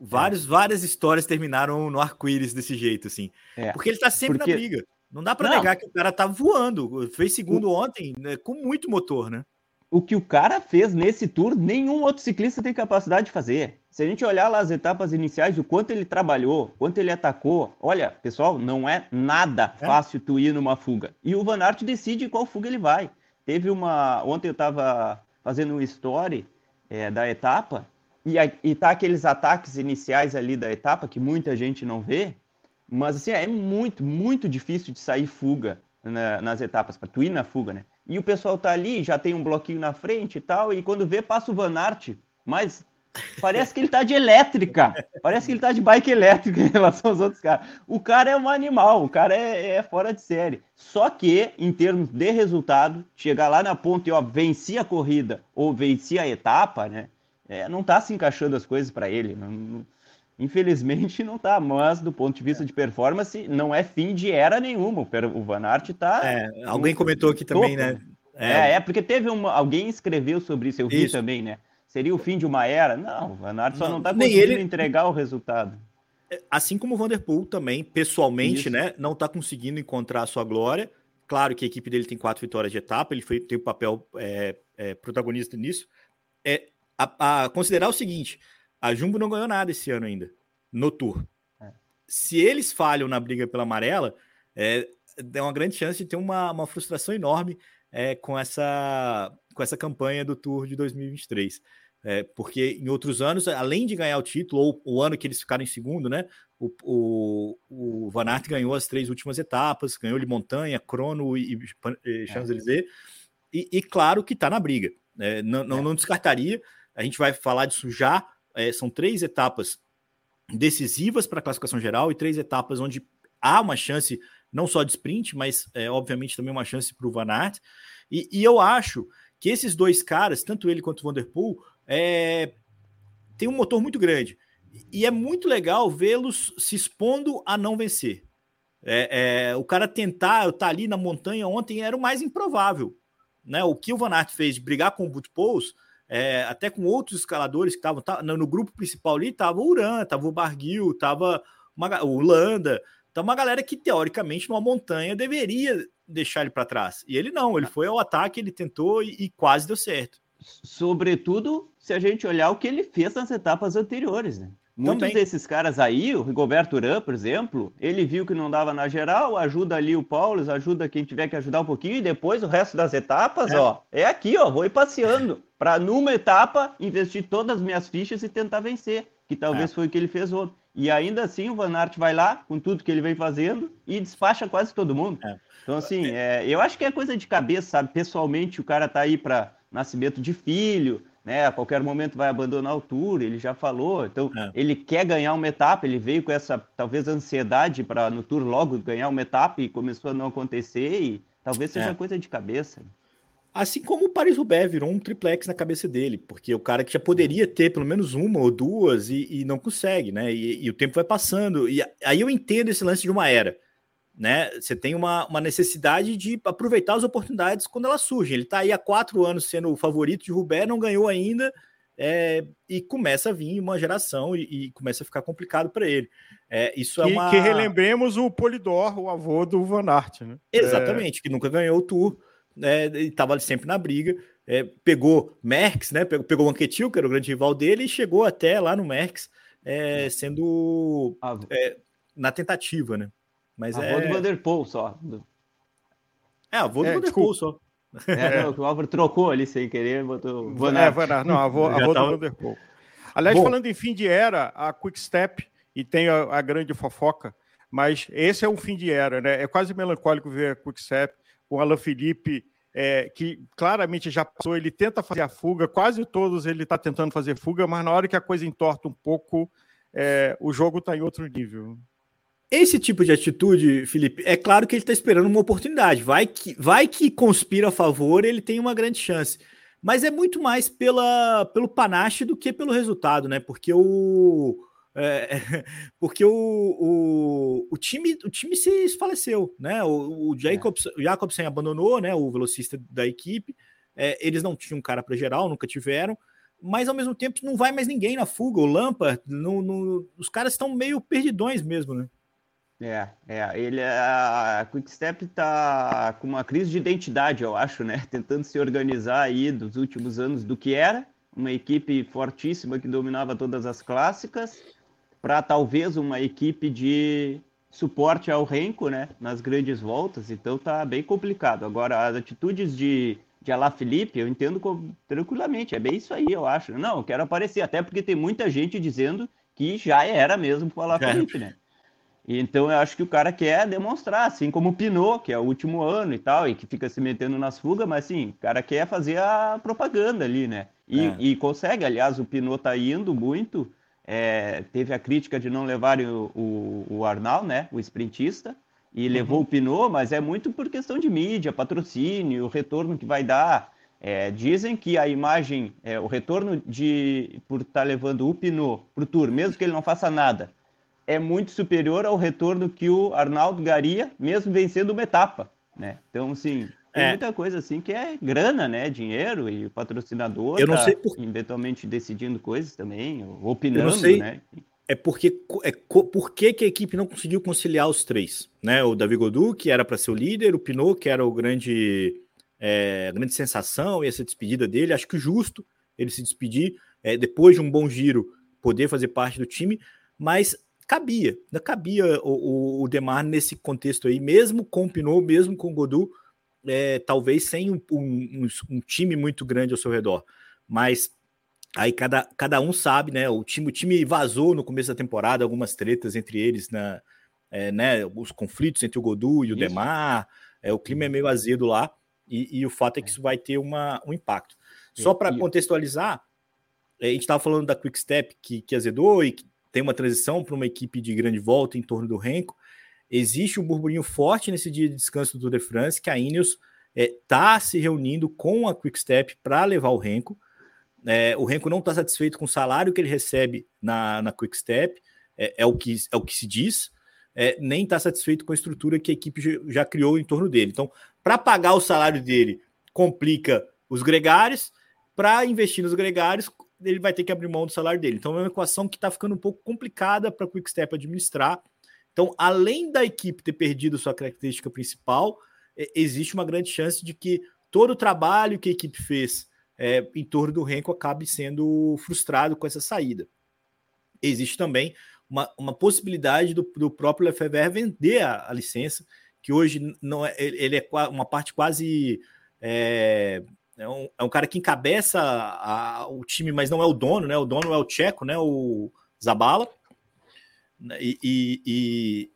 Vários, é. Várias histórias terminaram no arco-íris desse jeito, assim. É. Porque ele tá sempre Porque... na briga. Não dá para negar que o cara tá voando. Fez segundo ontem né, com muito motor, né? O que o cara fez nesse tour, nenhum outro ciclista tem capacidade de fazer. Se a gente olhar lá as etapas iniciais, o quanto ele trabalhou, quanto ele atacou, olha, pessoal, não é nada é? fácil tu ir numa fuga. E o Van Aert decide qual fuga ele vai. Teve uma. Ontem eu estava fazendo um story é, da etapa, e, e tá aqueles ataques iniciais ali da etapa que muita gente não vê, mas assim, é muito, muito difícil de sair fuga né, nas etapas, para tu ir na fuga, né? E o pessoal tá ali, já tem um bloquinho na frente e tal, e quando vê, passa o Van Aert, mas Parece que ele tá de elétrica. Parece que ele tá de bike elétrica em relação aos outros caras. O cara é um animal, o cara é, é, fora de série. Só que, em termos de resultado, chegar lá na ponta e ó, venci a corrida ou venci a etapa, né? É, não tá se encaixando as coisas para ele. Não, infelizmente não tá, mas do ponto de vista de performance, não é fim de era nenhuma. O Van Aert tá. É, alguém comentou aqui também, né? É, é, é porque teve uma. Alguém escreveu sobre isso, eu vi isso. também, né? Seria o fim de uma era? Não, o Van Aert só não está conseguindo ele... entregar o resultado. É, assim como o Vanderpool também, pessoalmente, Isso. né, não está conseguindo encontrar a sua glória. Claro que a equipe dele tem quatro vitórias de etapa, ele foi, tem o um papel é, é, protagonista nisso. É, a, a, considerar o seguinte: a Jumbo não ganhou nada esse ano ainda, no Tour. É. Se eles falham na briga pela amarela, é, é uma grande chance de ter uma, uma frustração enorme é, com, essa, com essa campanha do Tour de 2023. É, porque em outros anos, além de ganhar o título, ou o ano que eles ficaram em segundo, né? O, o, o Van Aert ganhou as três últimas etapas, ganhou de montanha, crono e, e Champs-Élysées, e, e, claro que está na briga. Né? Não, não, não, descartaria, a gente vai falar disso já. É, são três etapas decisivas para a classificação geral e três etapas onde há uma chance não só de sprint, mas é, obviamente também uma chance para o Van Aert. E, e eu acho que esses dois caras, tanto ele quanto o Vanderpool, é, tem um motor muito grande. E é muito legal vê-los se expondo a não vencer. É, é, o cara tentar, estar tá ali na montanha ontem era o mais improvável. Né? O que o Van Aert fez de brigar com o Boot é, até com outros escaladores que estavam tá, no grupo principal ali, estava o Uran, estava o Barguil, estava o Landa, então uma galera que teoricamente numa montanha deveria deixar ele para trás. E ele não, ele foi ao ataque, ele tentou e, e quase deu certo. Sobretudo se a gente olhar o que ele fez nas etapas anteriores, né? Muitos Também. desses caras aí, o Rigoberto Urã, por exemplo, ele viu que não dava na geral, ajuda ali o Paulo, ajuda quem tiver que ajudar um pouquinho, e depois o resto das etapas, é. ó, é aqui, ó, vou ir passeando, para numa etapa investir todas as minhas fichas e tentar vencer, que talvez é. foi o que ele fez ontem. E ainda assim o Van Aert vai lá com tudo que ele vem fazendo e despacha quase todo mundo. É. Então, assim, é, eu acho que é coisa de cabeça, sabe? Pessoalmente, o cara tá aí para nascimento de filho, né? A qualquer momento vai abandonar o tour, ele já falou. Então, é. ele quer ganhar uma etapa, ele veio com essa talvez ansiedade para no tour logo ganhar uma etapa e começou a não acontecer e talvez seja é. coisa de cabeça. Assim como o Paris-Roubaix virou um triplex na cabeça dele, porque o cara que já poderia ter pelo menos uma ou duas e, e não consegue, né? E, e, o tempo vai passando. E aí eu entendo esse lance de uma era né? Você tem uma, uma necessidade de aproveitar as oportunidades quando elas surgem. Ele está aí há quatro anos sendo o favorito de Rubé, não ganhou ainda, é, e começa a vir uma geração e, e começa a ficar complicado para ele. É, isso é uma. Que relembremos o Polidor, o avô do Van Aert, né? Exatamente, é... que nunca ganhou o Tour, né, e estava sempre na briga. É, pegou Merckx, né? Pegou, pegou o Anquetil, que era o grande rival dele, e chegou até lá no Merckx, é, sendo é, na tentativa, né? Mas a é... do Vanderpool só. É, a avô do é, Vanderpool só. É, não, o Álvaro trocou ali sem querer, botou Van É, Van Não, a avô, avô tava... do Vanderpool. Aliás, Bom. falando em fim de era, a Quick Step, e tem a, a, grande fofoca, mas esse é um fim de era, né? É quase melancólico ver a Quick Step, com o Alain Felipe, é, que claramente já passou, ele tenta fazer a fuga, quase todos ele está tentando fazer fuga, mas na hora que a coisa entorta um pouco, é, o jogo está em outro nível. Esse tipo de atitude, Felipe, é claro que ele está esperando uma oportunidade. Vai que, vai que conspira a favor, ele tem uma grande chance. Mas é muito mais pela, pelo panache do que pelo resultado, né? Porque o. É, porque o, o, o, time, o time se esfaleceu, né? O, o, Jacobs, o Jacobsen abandonou, né? O velocista da equipe. É, eles não tinham cara para geral, nunca tiveram mas ao mesmo tempo não vai mais ninguém na fuga. O Lampa, no, no, os caras estão meio perdidões mesmo, né? É, é, ele a Quickstep está com uma crise de identidade, eu acho, né? Tentando se organizar aí dos últimos anos do que era uma equipe fortíssima que dominava todas as clássicas para talvez uma equipe de suporte ao Renko, né? Nas grandes voltas, então tá bem complicado. Agora as atitudes de de Alá Felipe, eu entendo tranquilamente, é bem isso aí, eu acho. Não, eu quero aparecer, até porque tem muita gente dizendo que já era mesmo com o Alá Felipe, né? Então eu acho que o cara quer demonstrar, assim como o Pinot, que é o último ano e tal, e que fica se metendo nas fugas, mas assim, o cara quer fazer a propaganda ali, né? E, é. e consegue, aliás, o Pinot tá indo muito. É, teve a crítica de não levarem o, o, o Arnal, né? O sprintista, e uhum. levou o Pinot, mas é muito por questão de mídia, patrocínio, o retorno que vai dar. É, dizem que a imagem, é, o retorno de por estar tá levando o Pinot para o Tour, mesmo que ele não faça nada, é muito superior ao retorno que o Arnaldo garia, mesmo vencendo uma etapa, né? Então, assim, tem é. muita coisa assim que é grana, né? Dinheiro e o patrocinador eu não tá sei por... eventualmente decidindo coisas também, opinando, né? É porque é, por que, que a equipe não conseguiu conciliar os três, né? O Davi Godu, que era para ser o líder, o Pinot, que era o grande é, grande sensação e essa despedida dele, acho que justo ele se despedir é, depois de um bom giro, poder fazer parte do time, mas cabia, ainda cabia o, o, o Demar nesse contexto aí, mesmo com o Pinot, mesmo com o Godu, é, talvez sem um, um, um, time muito grande ao seu redor. Mas aí cada, cada um sabe, né? O time, o time vazou no começo da temporada, algumas tretas entre eles, na, é, né? Os conflitos entre o Godu e o isso. Demar, é, o clima é meio azedo lá, e, e, o fato é que isso vai ter uma, um impacto. Só para contextualizar, a gente estava falando da Quick Step que, que azedou e que tem uma transição para uma equipe de grande volta em torno do Renko. Existe um burburinho forte nesse dia de descanso do Tour de France que a Ineos está é, se reunindo com a Quickstep para levar o Renko. É, o Renko não está satisfeito com o salário que ele recebe na, na Quickstep, é, é, o que, é o que se diz, é, nem está satisfeito com a estrutura que a equipe já criou em torno dele. Então, para pagar o salário dele, complica os gregários, para investir nos gregários, ele vai ter que abrir mão do salário dele. Então é uma equação que está ficando um pouco complicada para o Quickstep administrar. Então, além da equipe ter perdido sua característica principal, é, existe uma grande chance de que todo o trabalho que a equipe fez é, em torno do Renko acabe sendo frustrado com essa saída. Existe também uma, uma possibilidade do, do próprio Lefebvre vender a, a, licença, que hoje não é, ele é uma parte quase é, é um, é um cara que encabeça a, a, o time, mas não é o dono, né? O dono é o Tcheco, né? O Zabala. E, e, e,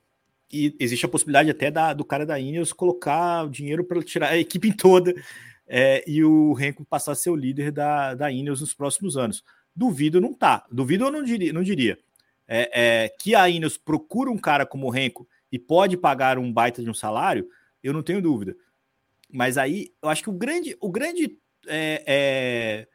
e existe a possibilidade até da, do cara da Ineos colocar o dinheiro para tirar a equipe toda é, e o Renko passar a ser o líder da, da Ineos nos próximos anos. Duvido não tá. Duvido eu não diria, não diria. É, é, que a Ineos procura um cara como o Renko e pode pagar um baita de um salário, eu não tenho dúvida. Mas aí eu acho que o grande, o grande é, é,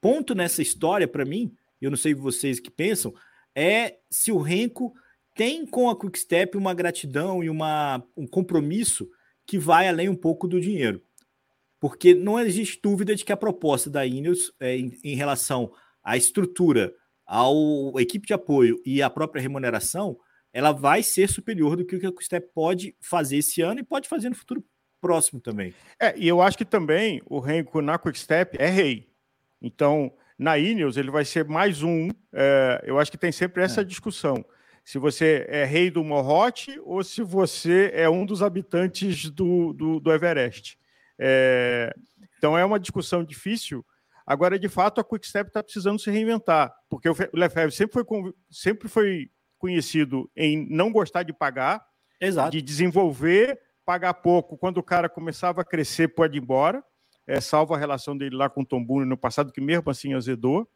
ponto nessa história, para mim, eu não sei vocês que pensam, é se o Renko tem com a Quickstep uma gratidão e uma, um compromisso que vai além um pouco do dinheiro. Porque não existe dúvida de que a proposta da Ineos é, em, em relação à estrutura, ao equipe de apoio e à própria remuneração, ela vai ser superior do que o que a Quickstep pode fazer esse ano e pode fazer no futuro próximo também. É, e eu acho que também o Renko na Quickstep é rei. Então, na Ineos, ele vai ser mais um. É, eu acho que tem sempre essa é. discussão. Se você é rei do Morrote ou se você é um dos habitantes do, do, do Everest. É, então, é uma discussão difícil. Agora, de fato, a Quickstep está precisando se reinventar, porque o Lefebvre sempre foi, sempre foi conhecido em não gostar de pagar, Exato. de desenvolver pagar pouco, quando o cara começava a crescer, pode ir embora, é, salvo a relação dele lá com o Tom Boone no passado, que mesmo assim azedou.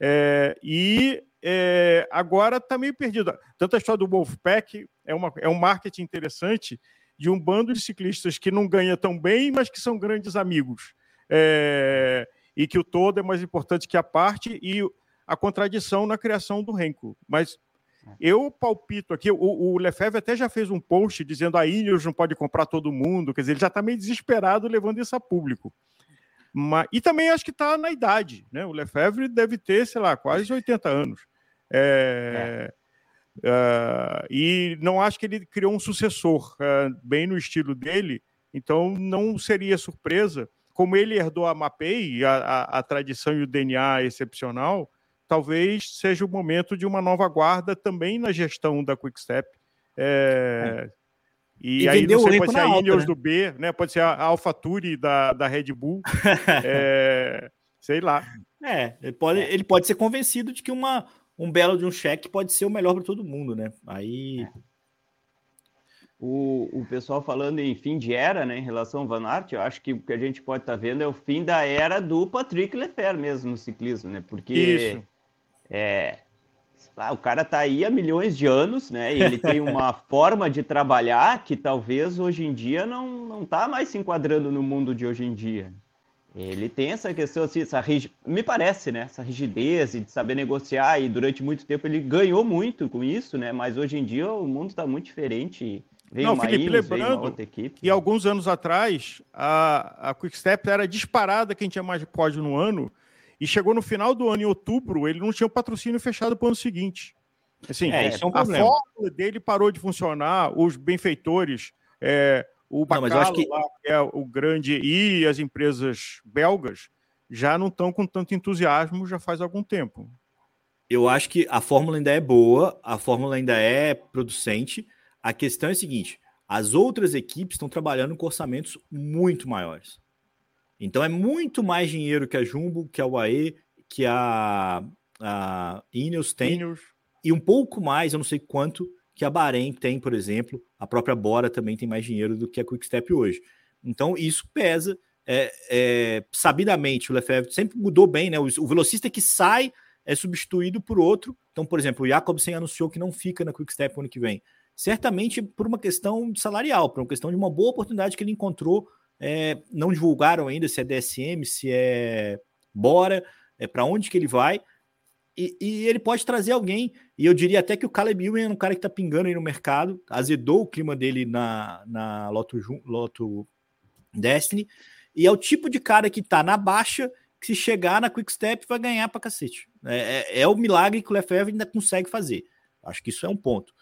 É, e é, agora está meio perdido. Tanto a história do Wolfpack é, uma, é um marketing interessante de um bando de ciclistas que não ganha tão bem, mas que são grandes amigos. É, e que o todo é mais importante que a parte e a contradição na criação do Renko. Mas eu palpito aqui, o, o Lefebvre até já fez um post dizendo a Ineos não pode comprar todo mundo, quer dizer, ele já está meio desesperado levando isso a público. Mas, e também acho que está na idade, né? O Lefebvre deve ter, sei lá, quase 80 anos. É, é. Uh, e não acho que ele criou um sucessor uh, bem no estilo dele, então não seria surpresa. Como ele herdou a MAPEI, a, a, a tradição e o DNA excepcional, talvez seja o momento de uma nova guarda também na gestão da Quickstep. É, é. E, e aí não sei, pode ser a Ineos né? do B, né? Pode ser a AlphaTauri da, da Red Bull. é, sei lá. É, ele pode, ele pode ser convencido de que uma, um belo de um cheque pode ser o melhor para todo mundo, né? Aí. É. O, o pessoal falando em fim de era, né, em relação ao Van Aert, eu acho que o que a gente pode estar tá vendo é o fim da era do Patrick Lefebvre mesmo no ciclismo, né? Porque Isso. É, ah, o cara tá aí há milhões de anos, né? E ele tem uma forma de trabalhar que talvez hoje em dia não, não tá mais se enquadrando no mundo de hoje em dia. Ele tem essa questão, assim, essa me parece, né? Essa rigidez de saber negociar e durante muito tempo ele ganhou muito com isso, né? Mas hoje em dia o mundo está muito diferente. Vem Não, Felipe, Ineos, lembrando outra equipe. E alguns anos atrás, a, a Quickstep era disparada quem tinha mais pódio no ano, e chegou no final do ano, em outubro, ele não tinha o patrocínio fechado para o ano seguinte. Assim, é, é um a fórmula dele parou de funcionar, os benfeitores, é, o Bacalo, não, que... Lá, que é o grande, e as empresas belgas já não estão com tanto entusiasmo já faz algum tempo. Eu acho que a fórmula ainda é boa, a fórmula ainda é producente. A questão é a seguinte: as outras equipes estão trabalhando com orçamentos muito maiores. Então é muito mais dinheiro que a Jumbo, que a UAE, que a, a Ineos tem. Ineos. E um pouco mais, eu não sei quanto, que a Bahrein tem, por exemplo, a própria Bora também tem mais dinheiro do que a Quickstep hoje. Então isso pesa. É, é, sabidamente, o Lefebvre sempre mudou bem, né? O, o, velocista que sai é substituído por outro. Então, por exemplo, o Jacobsen anunciou que não fica na Quickstep ano que vem. Certamente por uma questão salarial, por uma questão de uma boa oportunidade que ele encontrou. É, não divulgaram ainda se é DSM, se é Bora, é para onde que ele vai. E, e, ele pode trazer alguém, e eu diria até que o Caleb Ewan é um cara que está pingando aí no mercado, azedou o clima dele na, na Loto, Loto Destiny, e é o tipo de cara que está na baixa, que se chegar na Quick Step vai ganhar para cacete. É, é, é, o milagre que o Lefebvre ainda consegue fazer. Acho que isso é um ponto.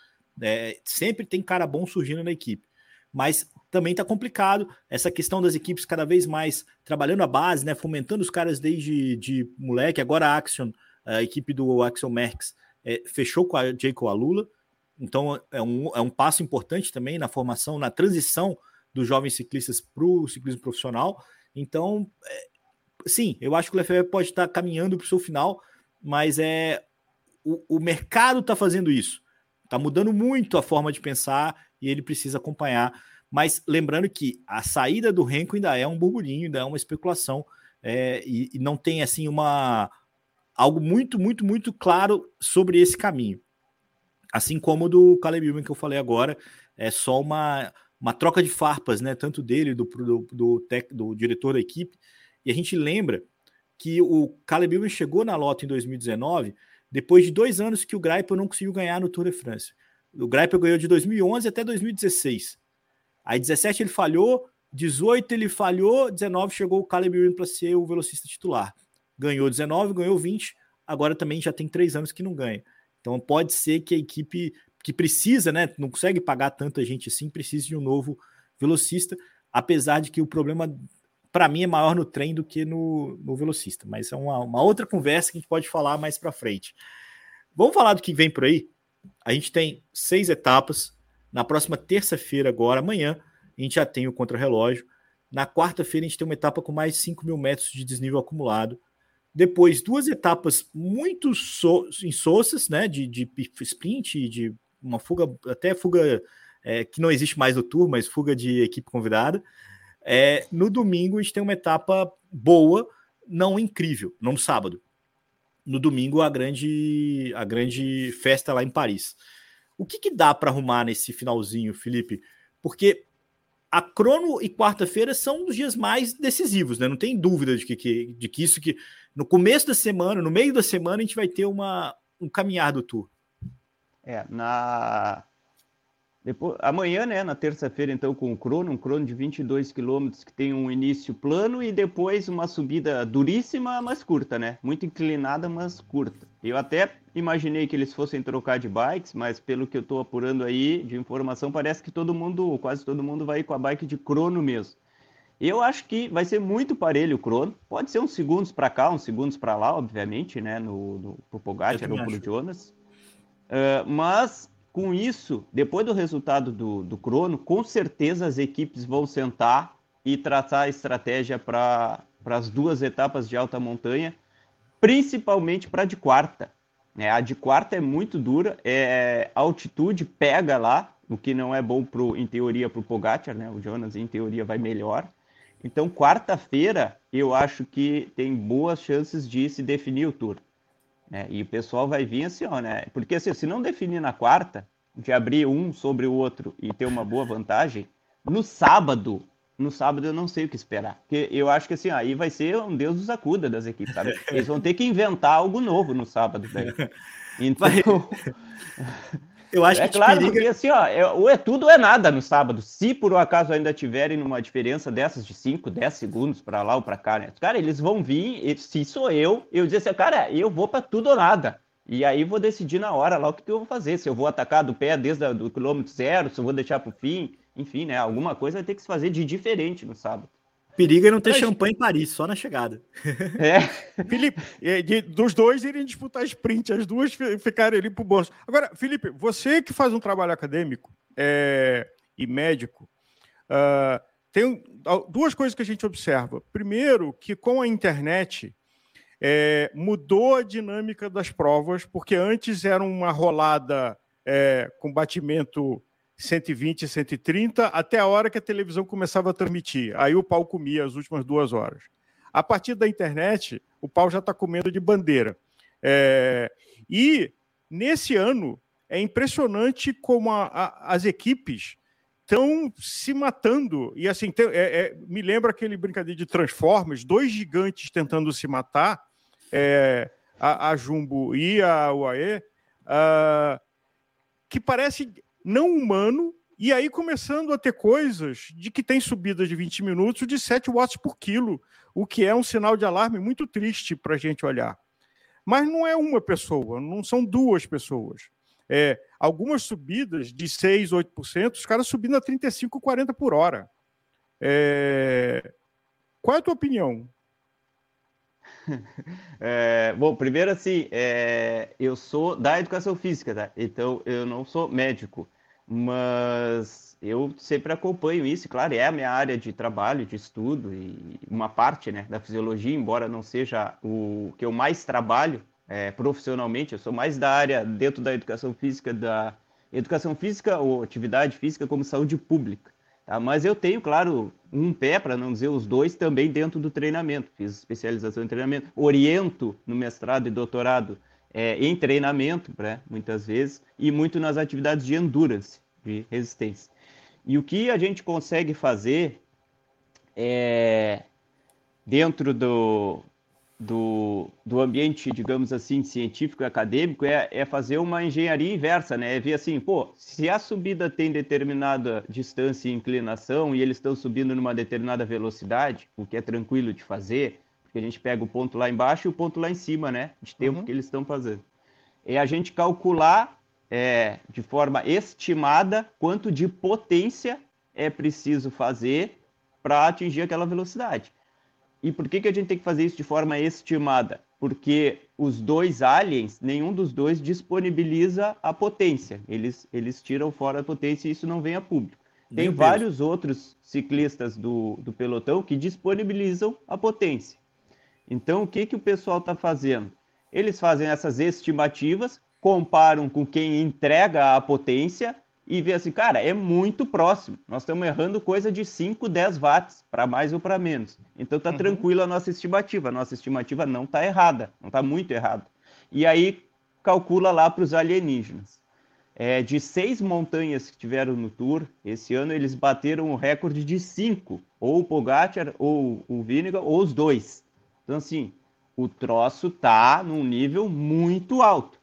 É, sempre tem cara bom surgindo na equipe, mas também está complicado essa questão das equipes cada vez mais trabalhando a base, né, fomentando os caras desde de moleque, agora a Action a equipe do Axel Merckx é, fechou com a Jacob Alula, então é um, é um passo importante também na formação, na transição dos jovens ciclistas para o ciclismo profissional. Então, é, sim, eu acho que o Lefebvre pode estar caminhando para o seu final, mas é o, o mercado está fazendo isso, está mudando muito a forma de pensar e ele precisa acompanhar. Mas lembrando que a saída do Renko ainda é um burburinho, ainda é uma especulação, é, e, e não tem assim uma algo muito, muito, muito claro sobre esse caminho. Assim como do Caleb Ewan que eu falei agora, é só uma, uma troca de farpas, né? Tanto dele, do, do, do, tec, do diretor da equipe. E a gente lembra que o Caleb Ewan chegou na Lota em 2019, depois de dois anos que o Greipel não conseguiu ganhar no Tour de France. O Greipel ganhou de 2011 até 2016. Aí 17 ele falhou, 18 ele falhou, 19 chegou o Caleb Ewan para ser o velocista titular ganhou 19, ganhou 20, agora também já tem três anos que não ganha. Então pode ser que a equipe que precisa, né, não consegue pagar tanta gente assim, precise de um novo velocista, apesar de que o problema para mim é maior no trem do que no, no velocista, mas é uma, uma outra conversa que a gente pode falar mais para frente. Vamos falar do que vem por aí? A gente tem seis etapas. Na próxima terça-feira, agora, amanhã, a gente já tem o contra-relógio. Na quarta-feira, a gente tem uma etapa com mais de 5 mil metros de desnível acumulado. Depois, duas etapas muito so, insossas, né? De, de sprint, de uma fuga, até fuga é, que não existe mais no tour, mas fuga de equipe convidada. É, no domingo, a gente tem uma etapa boa, não incrível, não no sábado. No domingo, a grande, a grande festa lá em Paris. O que, que dá para arrumar nesse finalzinho, Felipe? Porque a crono e quarta-feira são os dias mais decisivos, né? Não tem dúvida de que, de que isso que no começo da semana, no meio da semana, a gente vai ter uma, um caminhar do tour. É, na Depois, amanhã, né, na terça-feira, então, com o crono, um crono de 22 quilômetros que tem um início plano e depois uma subida duríssima, mas curta, né? Muito inclinada, mas curta. Eu até imaginei que eles fossem trocar de bikes, mas pelo que eu estou apurando aí de informação, parece que todo mundo, quase todo mundo, vai com a bike de crono mesmo. Eu acho que vai ser muito parelho o crono. Pode ser uns segundos para cá, uns segundos para lá, obviamente, né? No, no pro Pogacar ou pro Jonas. Uh, mas com isso, depois do resultado do, do crono, com certeza as equipes vão sentar e traçar a estratégia para as duas etapas de alta montanha, principalmente para a de quarta. É, a de quarta é muito dura, é, a altitude pega lá, o que não é bom pro, em teoria para o Pogacar, né? O Jonas, em teoria, vai melhor. Então, quarta-feira, eu acho que tem boas chances de se definir o Tour. Né? E o pessoal vai vir assim, ó, né? Porque assim, se não definir na quarta, de abrir um sobre o outro e ter uma boa vantagem, no sábado, no sábado eu não sei o que esperar. Porque eu acho que assim, aí vai ser um Deus nos acuda das equipes, sabe? Eles vão ter que inventar algo novo no sábado. Daí. Então. Eu acho é que claro, periga... porque assim, ó, é, ou é tudo ou é nada no sábado. Se por um acaso ainda tiverem numa diferença dessas de 5, 10 segundos para lá ou para cá, né? Cara, eles vão vir, se sou eu, eu dizer assim, cara, eu vou para tudo ou nada. E aí vou decidir na hora lá o que, que eu vou fazer. Se eu vou atacar do pé desde o quilômetro zero, se eu vou deixar para o fim, enfim, né? Alguma coisa vai ter que se fazer de diferente no sábado. Perigo é não ter Mas... champanhe em Paris, só na chegada. É. Felipe, de, dos dois irem disputar sprint, as duas ficarem ali pro bolso. Agora, Felipe, você que faz um trabalho acadêmico é, e médico, uh, tem duas coisas que a gente observa. Primeiro, que com a internet é, mudou a dinâmica das provas, porque antes era uma rolada é, com batimento 120, 130, até a hora que a televisão começava a transmitir. Aí o pau comia as últimas duas horas. A partir da internet, o pau já está comendo de bandeira. É, e nesse ano é impressionante como a, a, as equipes estão se matando. E assim, tem, é, é, me lembra aquele brincadeira de Transformers, dois gigantes tentando se matar, é, a, a, Jumbo e a UAE, uh, que parece não humano, e aí começando a ter coisas de que tem subidas de 20 minutos de 7 watts por quilo, o que é um sinal de alarme muito triste para a gente olhar. Mas não é uma pessoa, não são duas pessoas. É, algumas subidas de 6, 8%, os caras subindo a 35, 40 por hora. É... Qual é a tua opinião? É, bom, primeiro assim, é, eu sou da educação física, tá? Então eu não sou médico, mas eu sempre acompanho isso, claro, é a minha área de trabalho, de estudo e uma parte, né, da fisiologia, embora não seja o que eu mais trabalho é, profissionalmente, eu sou mais da área dentro da educação física, da educação física ou atividade física como saúde pública. Tá? Mas eu tenho, claro, um pé, para não dizer os dois, também dentro do treinamento. Fiz especialização em treinamento, oriento no mestrado e doutorado é, em treinamento, né, muitas vezes, e muito nas atividades de endurance, de resistência. E o que a gente consegue fazer é, dentro do, do, do ambiente, digamos assim, científico e acadêmico é, é fazer uma engenharia inversa, né? É ver assim, pô, se a subida tem determinada distância e inclinação e eles estão subindo numa determinada velocidade, o que é tranquilo de fazer, porque a gente pega o ponto lá embaixo e o ponto lá em cima, né? De tempo uhum. que eles estão fazendo. É a gente calcular é, de forma estimada quanto de potência é preciso fazer para atingir aquela velocidade. E por que, que a gente tem que fazer isso de forma estimada? Porque os dois aliens, nenhum dos dois disponibiliza a potência. Eles, eles tiram fora a potência e isso não vem a público. Tem Meu vários Deus. outros ciclistas do, do pelotão que disponibilizam a potência. Então, o que, que o pessoal está fazendo? Eles fazem essas estimativas, comparam com quem entrega a potência e vê assim, cara, é muito próximo. Nós estamos errando coisa de 5, 10 watts, para mais ou para menos. Então tá uhum. tranquilo a nossa estimativa. A nossa estimativa não tá errada, não tá muito errada. E aí calcula lá para os alienígenas. É, de seis montanhas que tiveram no tour, esse ano eles bateram o recorde de cinco, ou o Pogacar, ou o Vinegar, ou os dois. Então, assim, o troço tá num nível muito alto.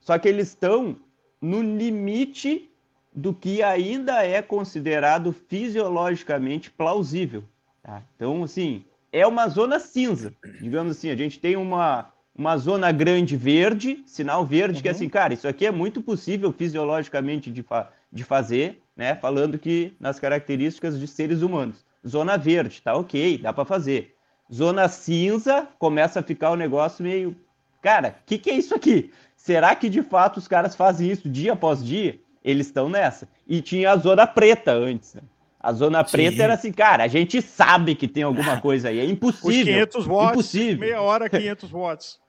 Só que eles estão no limite do que ainda é considerado fisiologicamente plausível. Tá? Então, assim, é uma zona cinza. Digamos assim, a gente tem uma, uma zona grande verde, sinal verde, uhum. que assim, cara, isso aqui é muito possível fisiologicamente de, fa de fazer, né? Falando que nas características de seres humanos. Zona verde, tá ok, dá para fazer. Zona cinza, começa a ficar o negócio meio. Cara, o que, que é isso aqui? Será que de fato os caras fazem isso dia após dia? Eles estão nessa. E tinha a zona preta antes. Né? A zona preta Sim. era assim, cara, a gente sabe que tem alguma coisa aí, é impossível. Os 500 watts, impossível. meia hora 500 watts.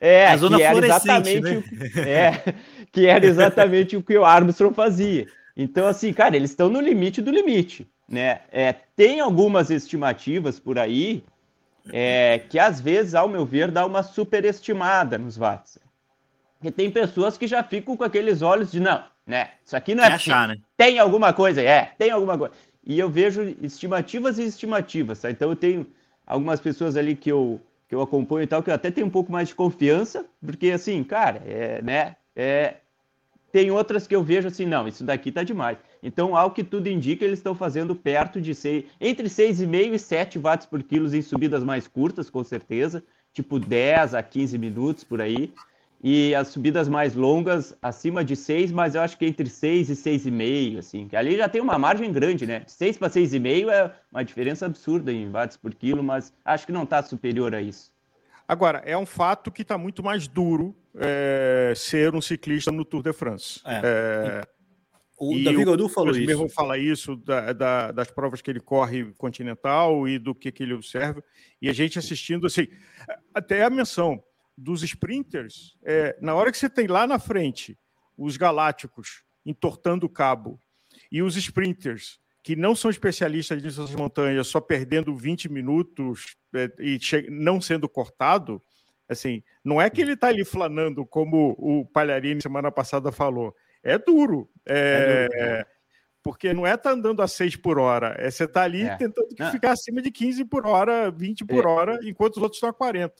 É, a zona que era exatamente né? o, é, que era exatamente o que o Armstrong fazia. Então, assim, cara, eles estão no limite do limite, né? É, tem algumas estimativas por aí é, que às vezes, ao meu ver, dá uma superestimada nos watts. Porque tem pessoas que já ficam com aqueles olhos de não, né? Isso aqui não é. Achar, né? Tem alguma coisa, é, tem alguma coisa. E eu vejo estimativas e estimativas, tá? Então eu tenho algumas pessoas ali que eu, que eu acompanho e tal, que eu até tenho um pouco mais de confiança, porque assim, cara, é, né? É, tem outras que eu vejo assim, não, isso daqui tá demais. Então, ao que tudo indica, eles estão fazendo perto de seis, entre 6,5 e 7 watts por quilo em subidas mais curtas, com certeza, tipo 10 a 15 minutos por aí e as subidas mais longas acima de 6, mas eu acho que entre 6 e 6,5, assim, que ali já tem uma margem grande, né? 6 para 6,5 é uma diferença absurda em watts por quilo, mas acho que não está superior a isso. Agora, é um fato que está muito mais duro é, ser um ciclista no Tour de France. É. É, o Davi Godu falou isso. mesmo fala isso da, da, das provas que ele corre continental e do que, que ele observa. E a gente assistindo, assim, até a menção dos sprinters, é, na hora que você tem lá na frente os galácticos entortando o cabo e os sprinters que não são especialistas nessas montanhas, só perdendo 20 minutos é, e não sendo cortado, assim, não é que ele está ali flanando como o Palharini semana passada falou, é duro. É, é duro. Porque não é estar tá andando a 6 por hora, é você tá ali é. tentando ficar acima de 15 por hora, 20 por é. hora, enquanto os outros estão a 40.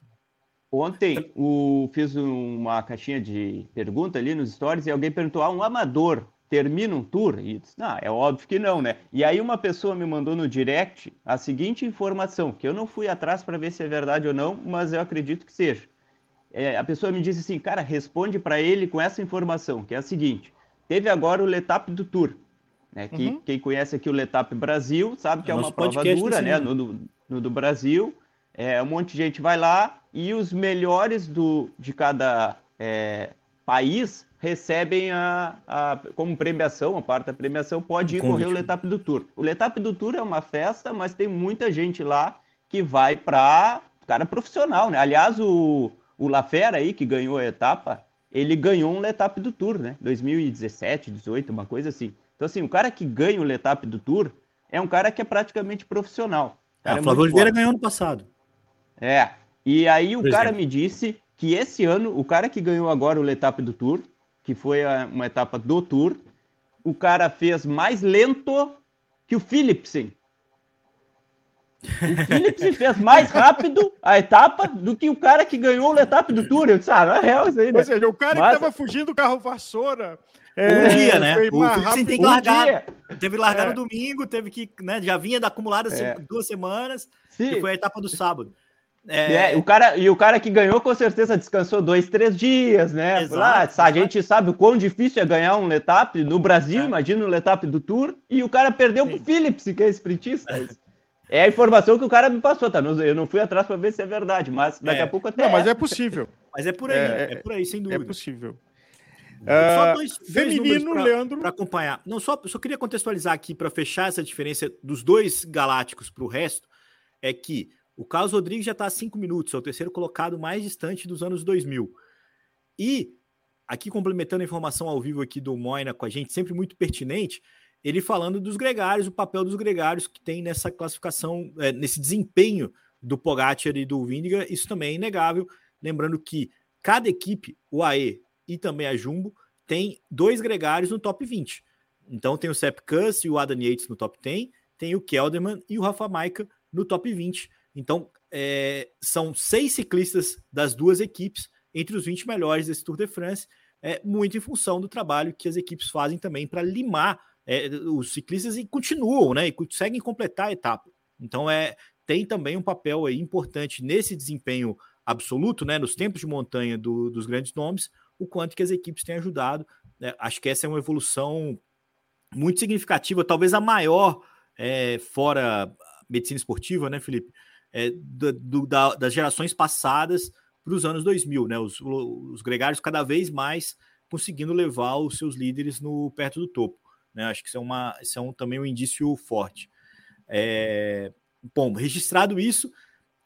Ontem o, fiz uma caixinha de pergunta ali nos stories e alguém perguntou: ah, um amador termina um tour? E disse, não, é óbvio que não, né? E aí uma pessoa me mandou no direct a seguinte informação, que eu não fui atrás para ver se é verdade ou não, mas eu acredito que seja. É, a pessoa me disse assim, cara, responde para ele com essa informação, que é a seguinte: teve agora o Letap do Tour. Né? Que, uhum. Quem conhece aqui o Letap Brasil sabe que é, é uma prova dura, né? No, no, no do Brasil. É, um monte de gente vai lá e os melhores do, de cada é, país recebem a, a, como premiação, a parte da premiação, pode ir correr o Letap do Tour. O Letap do Tour é uma festa, mas tem muita gente lá que vai para cara profissional, né? Aliás, o, o Lafera aí, que ganhou a etapa, ele ganhou um Letap do Tour, né? 2017, 18, uma coisa assim. Então, assim, o cara que ganha o Letap do Tour é um cara que é praticamente profissional. É, o Flávio Oliveira ganhou no passado. É. E aí o Por cara exemplo. me disse que esse ano, o cara que ganhou agora o Letap do Tour, que foi uma etapa do Tour, o cara fez mais lento que o Philipsen. O Philipsen fez mais rápido a etapa do que o cara que ganhou o Letap do Tour. Eu disse, ah, não é real isso aí, né? Ou seja, o cara Mas... que tava fugindo do carro vassoura é, um dia, né? O Philipsen tem que largar. Um teve que largar é. no domingo, teve que, né? Já vinha da acumulada é. duas semanas, Sim. que foi a etapa do sábado. É... é... o cara, e o cara que ganhou com certeza descansou dois, três dias, né? Exato, Lá, a gente sabe o quão difícil é ganhar um Letap no Brasil, é. imagina o Letap do Tour, e o cara perdeu Sim. pro Philips, que é sprintista. É a informação que o cara me passou, tá? Eu não fui atrás para ver se é verdade, mas daqui é. a pouco até. Não, mas é possível. mas é por aí, é, é por aí, sem dúvida. É possível. Só uh, dois, feminino, pra, Leandro. Para acompanhar. Não, só, só queria contextualizar aqui para fechar essa diferença dos dois galácticos para o resto. É que o Carlos Rodrigues já está a cinco minutos, é o terceiro colocado mais distante dos anos 2000. E, aqui complementando a informação ao vivo aqui do Moina com a gente, sempre muito pertinente, ele falando dos gregários, o papel dos gregários que tem nessa classificação, é, nesse desempenho do Pogacar e do Vindiga, isso também é inegável. Lembrando que cada equipe, o AE e também a Jumbo, tem dois gregários no top 20. Então tem o Sepp Kuss e o Adam Yates no top 10, tem o Kelderman e o Rafa Maika no top 20. Então, é, são seis ciclistas das duas equipes entre os 20 melhores desse Tour de France. é muito em função do trabalho que as equipes fazem também para limar é, os ciclistas e continuam, né? E conseguem completar a etapa. Então é tem também um papel aí importante nesse desempenho absoluto, né? Nos tempos de montanha do, dos grandes nomes, o quanto que as equipes têm ajudado. Né? Acho que essa é uma evolução muito significativa, talvez a maior é, fora medicina esportiva, né, Felipe? É, do, do, da, das gerações passadas para os anos 2000, né? Os, os gregários cada vez mais conseguindo levar os seus líderes no perto do topo. Né? Acho que isso é, uma, isso é um, também um indício forte. É, bom, registrado isso,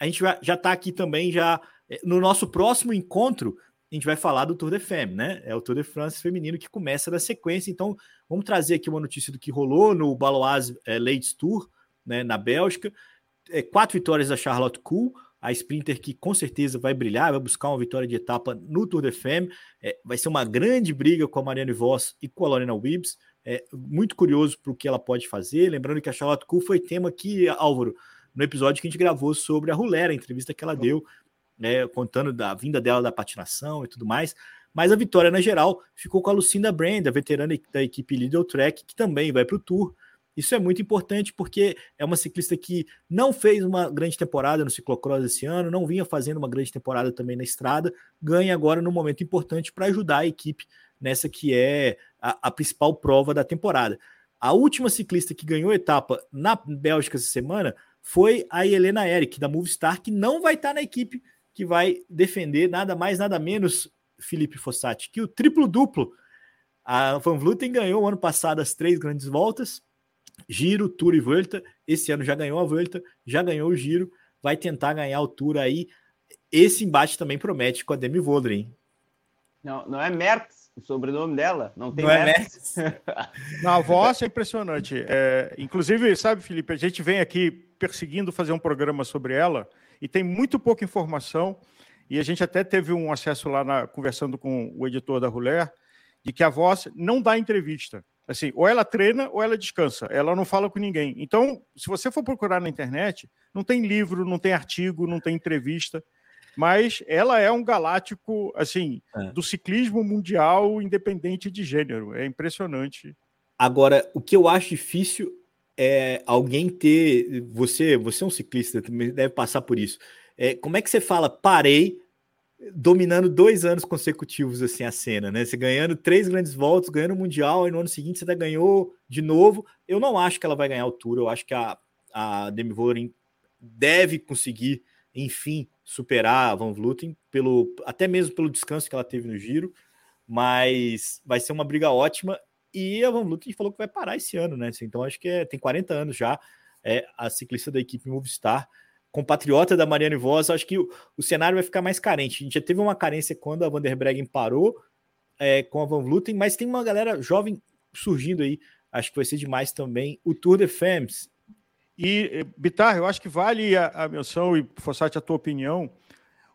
a gente já está aqui também já é, no nosso próximo encontro a gente vai falar do Tour de Femme, né? É o Tour de France feminino que começa na sequência. Então, vamos trazer aqui uma notícia do que rolou no Baloise é, Ladies Tour, né, na Bélgica. É, quatro vitórias da Charlotte Kuhl, a sprinter que com certeza vai brilhar, vai buscar uma vitória de etapa no Tour de Femme. É, vai ser uma grande briga com a Marianne Voss e com a Lorena Wibbs. É, muito curioso para o que ela pode fazer. Lembrando que a Charlotte Kuhl foi tema aqui, Álvaro, no episódio que a gente gravou sobre a Rulera, a entrevista que ela deu né, contando da vinda dela da patinação e tudo mais. Mas a vitória, na geral, ficou com a Lucinda Brand, a veterana da equipe Lidl Trek, que também vai para o Tour. Isso é muito importante porque é uma ciclista que não fez uma grande temporada no ciclocross esse ano, não vinha fazendo uma grande temporada também na estrada, ganha agora num momento importante para ajudar a equipe nessa que é a, a, principal prova da temporada. A última ciclista que ganhou etapa na Bélgica essa semana foi a Helena Eric, da Movistar, que não vai estar na equipe que vai defender nada mais, nada menos, Felipe Fossati, que o triplo-duplo. A Van Vluten ganhou ano passado as três grandes voltas, Giro, Tour e Volta. Esse ano já ganhou a Volta, já ganhou o Giro, vai tentar ganhar o Tour aí. Esse embate também promete com a Demi Vollering. Não, não é Merckx o sobrenome dela? Não tem não é Merckx. Na voz é impressionante. É, inclusive, sabe, Felipe, a gente vem aqui perseguindo fazer um programa sobre ela e tem muito pouca informação. E a gente até teve um acesso lá na, conversando com o editor da Ruler, de que a voz não dá entrevista. Assim, ou ela treina ou ela descansa. Ela não fala com ninguém. Então, se você for procurar na internet, não tem livro, não tem artigo, não tem entrevista. Mas ela é um galáctico, assim, é. do ciclismo mundial independente de gênero. É impressionante. Agora, o que eu acho difícil é, alguém ter. Você, você é um ciclista, também deve passar por isso. É, como é que você fala, parei, dominando dois anos consecutivos assim a cena, né? Você ganhando três grandes voltas, ganhando o Mundial, e no ano seguinte você ainda ganhou de novo. Eu não acho que ela vai ganhar o Tour, eu acho que a, a Demi Vollering deve conseguir, enfim, superar a Van Vleuten, pelo, até mesmo pelo descanso que ela teve no giro, mas vai ser uma briga ótima e a Van Vleuten falou que vai parar esse ano, né? Então acho que é, tem 40 anos já, é a ciclista da equipe Movistar, compatriota da Mariane Voss. Acho que o, o, cenário vai ficar mais carente. A gente já teve uma carência quando a Van der Breggen parou é, com a Van Vleuten, mas tem uma galera jovem surgindo aí. Acho que vai ser demais também o Tour de Femmes. E, eh, Bitar, eu acho que vale a, a menção, e Fossati, a tua opinião,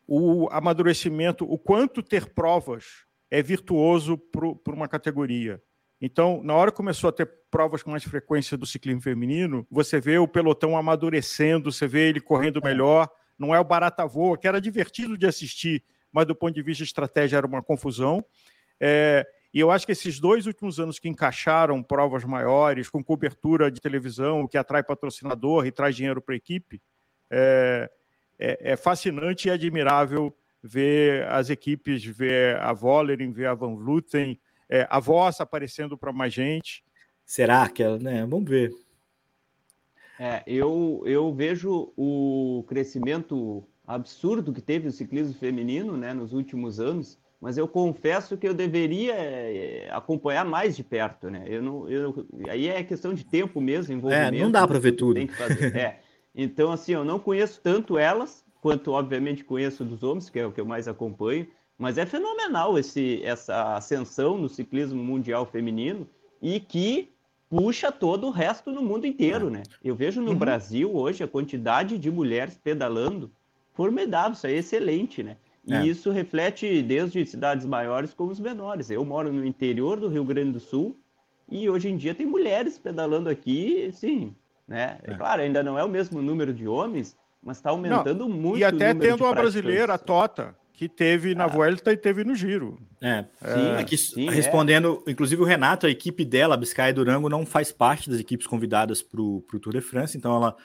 o amadurecimento, o quanto ter provas é virtuoso para uma categoria. Então, na hora que começou a ter provas com mais frequência do ciclismo feminino, você vê o pelotão amadurecendo, você vê ele correndo é. melhor. Não é o barata voa, que era divertido de assistir, mas do ponto de vista de estratégia era uma confusão. É, e eu acho que esses dois últimos anos que encaixaram provas maiores, com cobertura de televisão, que atrai patrocinador e traz dinheiro para a equipe, é, é, é, fascinante e admirável ver as equipes, ver a Vollering, ver a Van Vluten, é, a voz aparecendo para mais gente. Será que ela, né? Vamos ver. É, eu, eu vejo o crescimento absurdo que teve o ciclismo feminino né, nos últimos anos, mas eu confesso que eu deveria é, acompanhar mais de perto. Né? Eu não, eu, aí é questão de tempo mesmo, envolvimento. É, não dá para ver tudo. Tem que fazer. É. Então, assim, eu não conheço tanto elas, quanto obviamente conheço dos homens, que é o que eu mais acompanho, mas é fenomenal esse, essa ascensão no ciclismo mundial feminino e que puxa todo o resto no mundo inteiro, né? Eu vejo no uhum. Brasil hoje a quantidade de mulheres pedalando formidável, isso é excelente, né? E é. isso reflete desde cidades maiores como os menores. Eu moro no interior do Rio Grande do Sul e hoje em dia tem mulheres pedalando aqui, sim, né? É. Claro, ainda não é o mesmo número de homens, mas está aumentando não, muito. E até tendo uma brasileira, a Tota, que teve na ah. Vuelta e teve no Giro. É, sim, é, aqui, sim, respondendo, é. inclusive o Renato, a equipe dela, a Biscay Durango, não faz parte das equipes convidadas para o Tour de France, então ela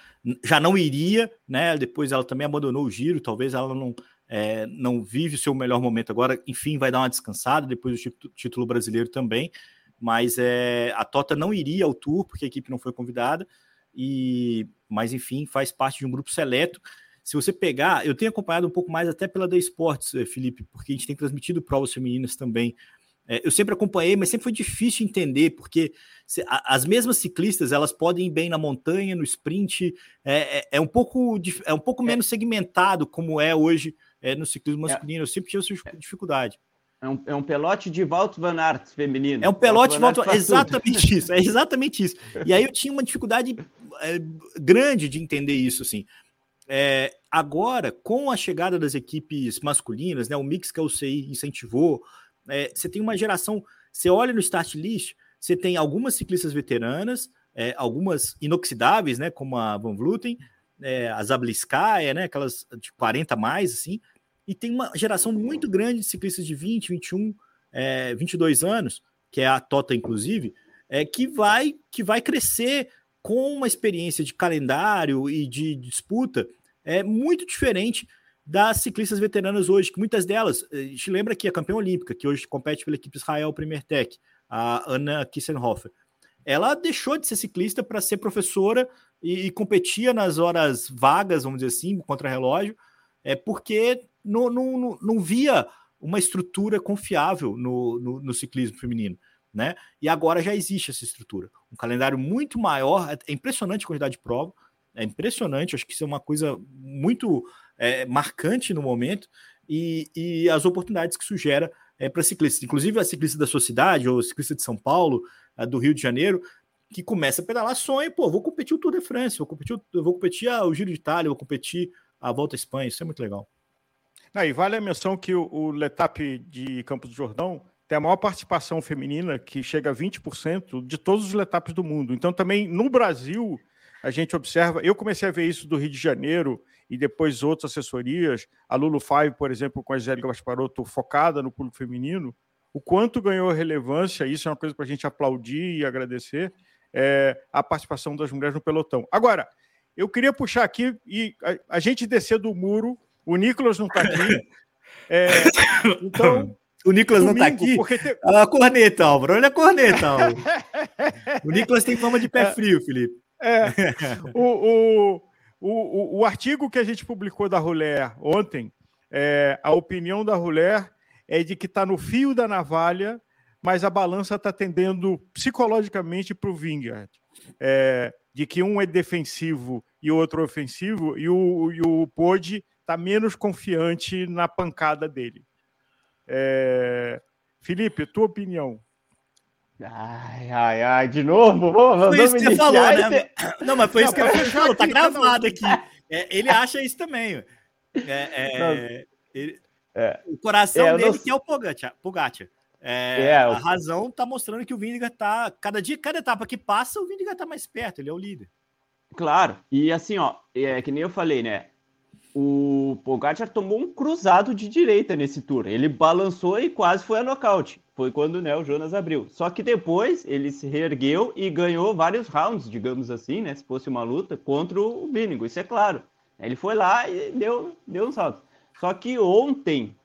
já não iria, né? Depois ela também abandonou o Giro, talvez ela não, é, não vive o seu melhor momento agora, enfim, vai dar uma descansada depois do título brasileiro também, mas é, a Tota não iria ao Tour porque a equipe não foi convidada, e mas enfim, faz parte de um grupo seleto se você pegar, eu tenho acompanhado um pouco mais até pela da Esportes, eh, Felipe, porque a gente tem transmitido provas femininas também. É, eu sempre acompanhei, mas sempre foi difícil entender, porque se, a, as mesmas ciclistas elas podem ir bem na montanha, no sprint, é, é, é um pouco é um pouco é. menos segmentado como é hoje é, no ciclismo é. masculino. Eu sempre tive essa dificuldade. É um, é um pelote de Walt Van Aert feminino. É um pelote de Walt Van Aert. Exatamente tudo. isso, é exatamente isso. E aí eu tinha uma dificuldade grande de entender isso, assim. É, agora, com a chegada das equipes masculinas, né, o mix que a UCI incentivou, é, você tem uma geração. Você olha no start list, você tem algumas ciclistas veteranas, é, algumas inoxidáveis, né, como a Van Vluten, é, a Zabliskaya, né, aquelas de 40 mais, assim, e tem uma geração muito grande de ciclistas de 20, 21, é, 22 anos, que é a Tota, inclusive, é, que, vai, que vai crescer com uma experiência de calendário e de disputa é muito diferente das ciclistas veteranas hoje, que muitas delas, eh, a gente lembra que a campeã olímpica, que hoje compete pela equipe Israel Premier Tech, a Anna Kissenhofer, ela deixou de ser ciclista para ser professora e, e, competia nas horas vagas, vamos dizer assim, contra relógio, é porque não, não, não via uma estrutura confiável no, no, no, ciclismo feminino, né? E agora já existe essa estrutura. Um calendário muito maior, é impressionante a quantidade de prova, é impressionante, acho que isso é uma coisa muito é, marcante no momento e, e, as oportunidades que isso gera é, para ciclistas. Inclusive a ciclista da sua cidade, ou ciclista de São Paulo, do Rio de Janeiro, que começa a pedalar, sonha, pô, vou competir o Tour de France, vou competir, vou competir ah, o Giro de Itália, vou competir a Volta à Espanha, isso é muito legal. Ah, e vale a menção que o, o Letap de Campos do Jordão tem a maior participação feminina, que chega a 20% de todos os Letaps do mundo. Então, também no Brasil, a gente observa. Eu comecei a ver isso do Rio de Janeiro e depois outras assessorias, a Lulu Five, por exemplo, com a Angélica Gasparotto, focada no público feminino, o quanto ganhou relevância, isso é uma coisa para a gente aplaudir e agradecer, é, a participação das mulheres no pelotão. Agora, eu queria puxar aqui e a, a gente descer do muro, o Nicolas não está aqui, é, então... O Nicolas Domingo, não está aqui. Porque te... Olha a corneta, Álvaro. Olha a corneta, Álvaro. o Nicolas tem fama de pé é. frio, Felipe. É, o, o, o, o, artigo que a gente publicou da Ruler ontem, é, a opinião da Ruler é de que está no fio da navalha, mas a balança está tendendo psicologicamente para o Vingard. É, de que um é defensivo e o outro ofensivo, e o, e o Pode está menos confiante na pancada dele. É, Felipe, tua opinião? Ai, ai, ai, de novo? Vamos, foi isso que você falou, né? Não, mas foi isso que ele falou, tá gravado aqui. É, ele acha isso também. É, é, ele, é. o coração é, dele não... que é o Pogacar. É, é, a razão tá mostrando que o Vindiga tá. Cada dia, cada etapa que passa, o Vindiga tá mais perto, ele é o líder. Claro, e assim, ó, é que nem eu falei, né? O Pogacar tomou um cruzado de direita nesse tour. Ele balançou e quase foi a nocaute. Foi quando né, o Jonas abriu. Só que depois ele se reergueu e ganhou vários rounds, digamos assim, né? Se fosse uma luta, contra o Vinigo, isso é claro. Ele foi lá e deu, deu um salto. Só que ontem,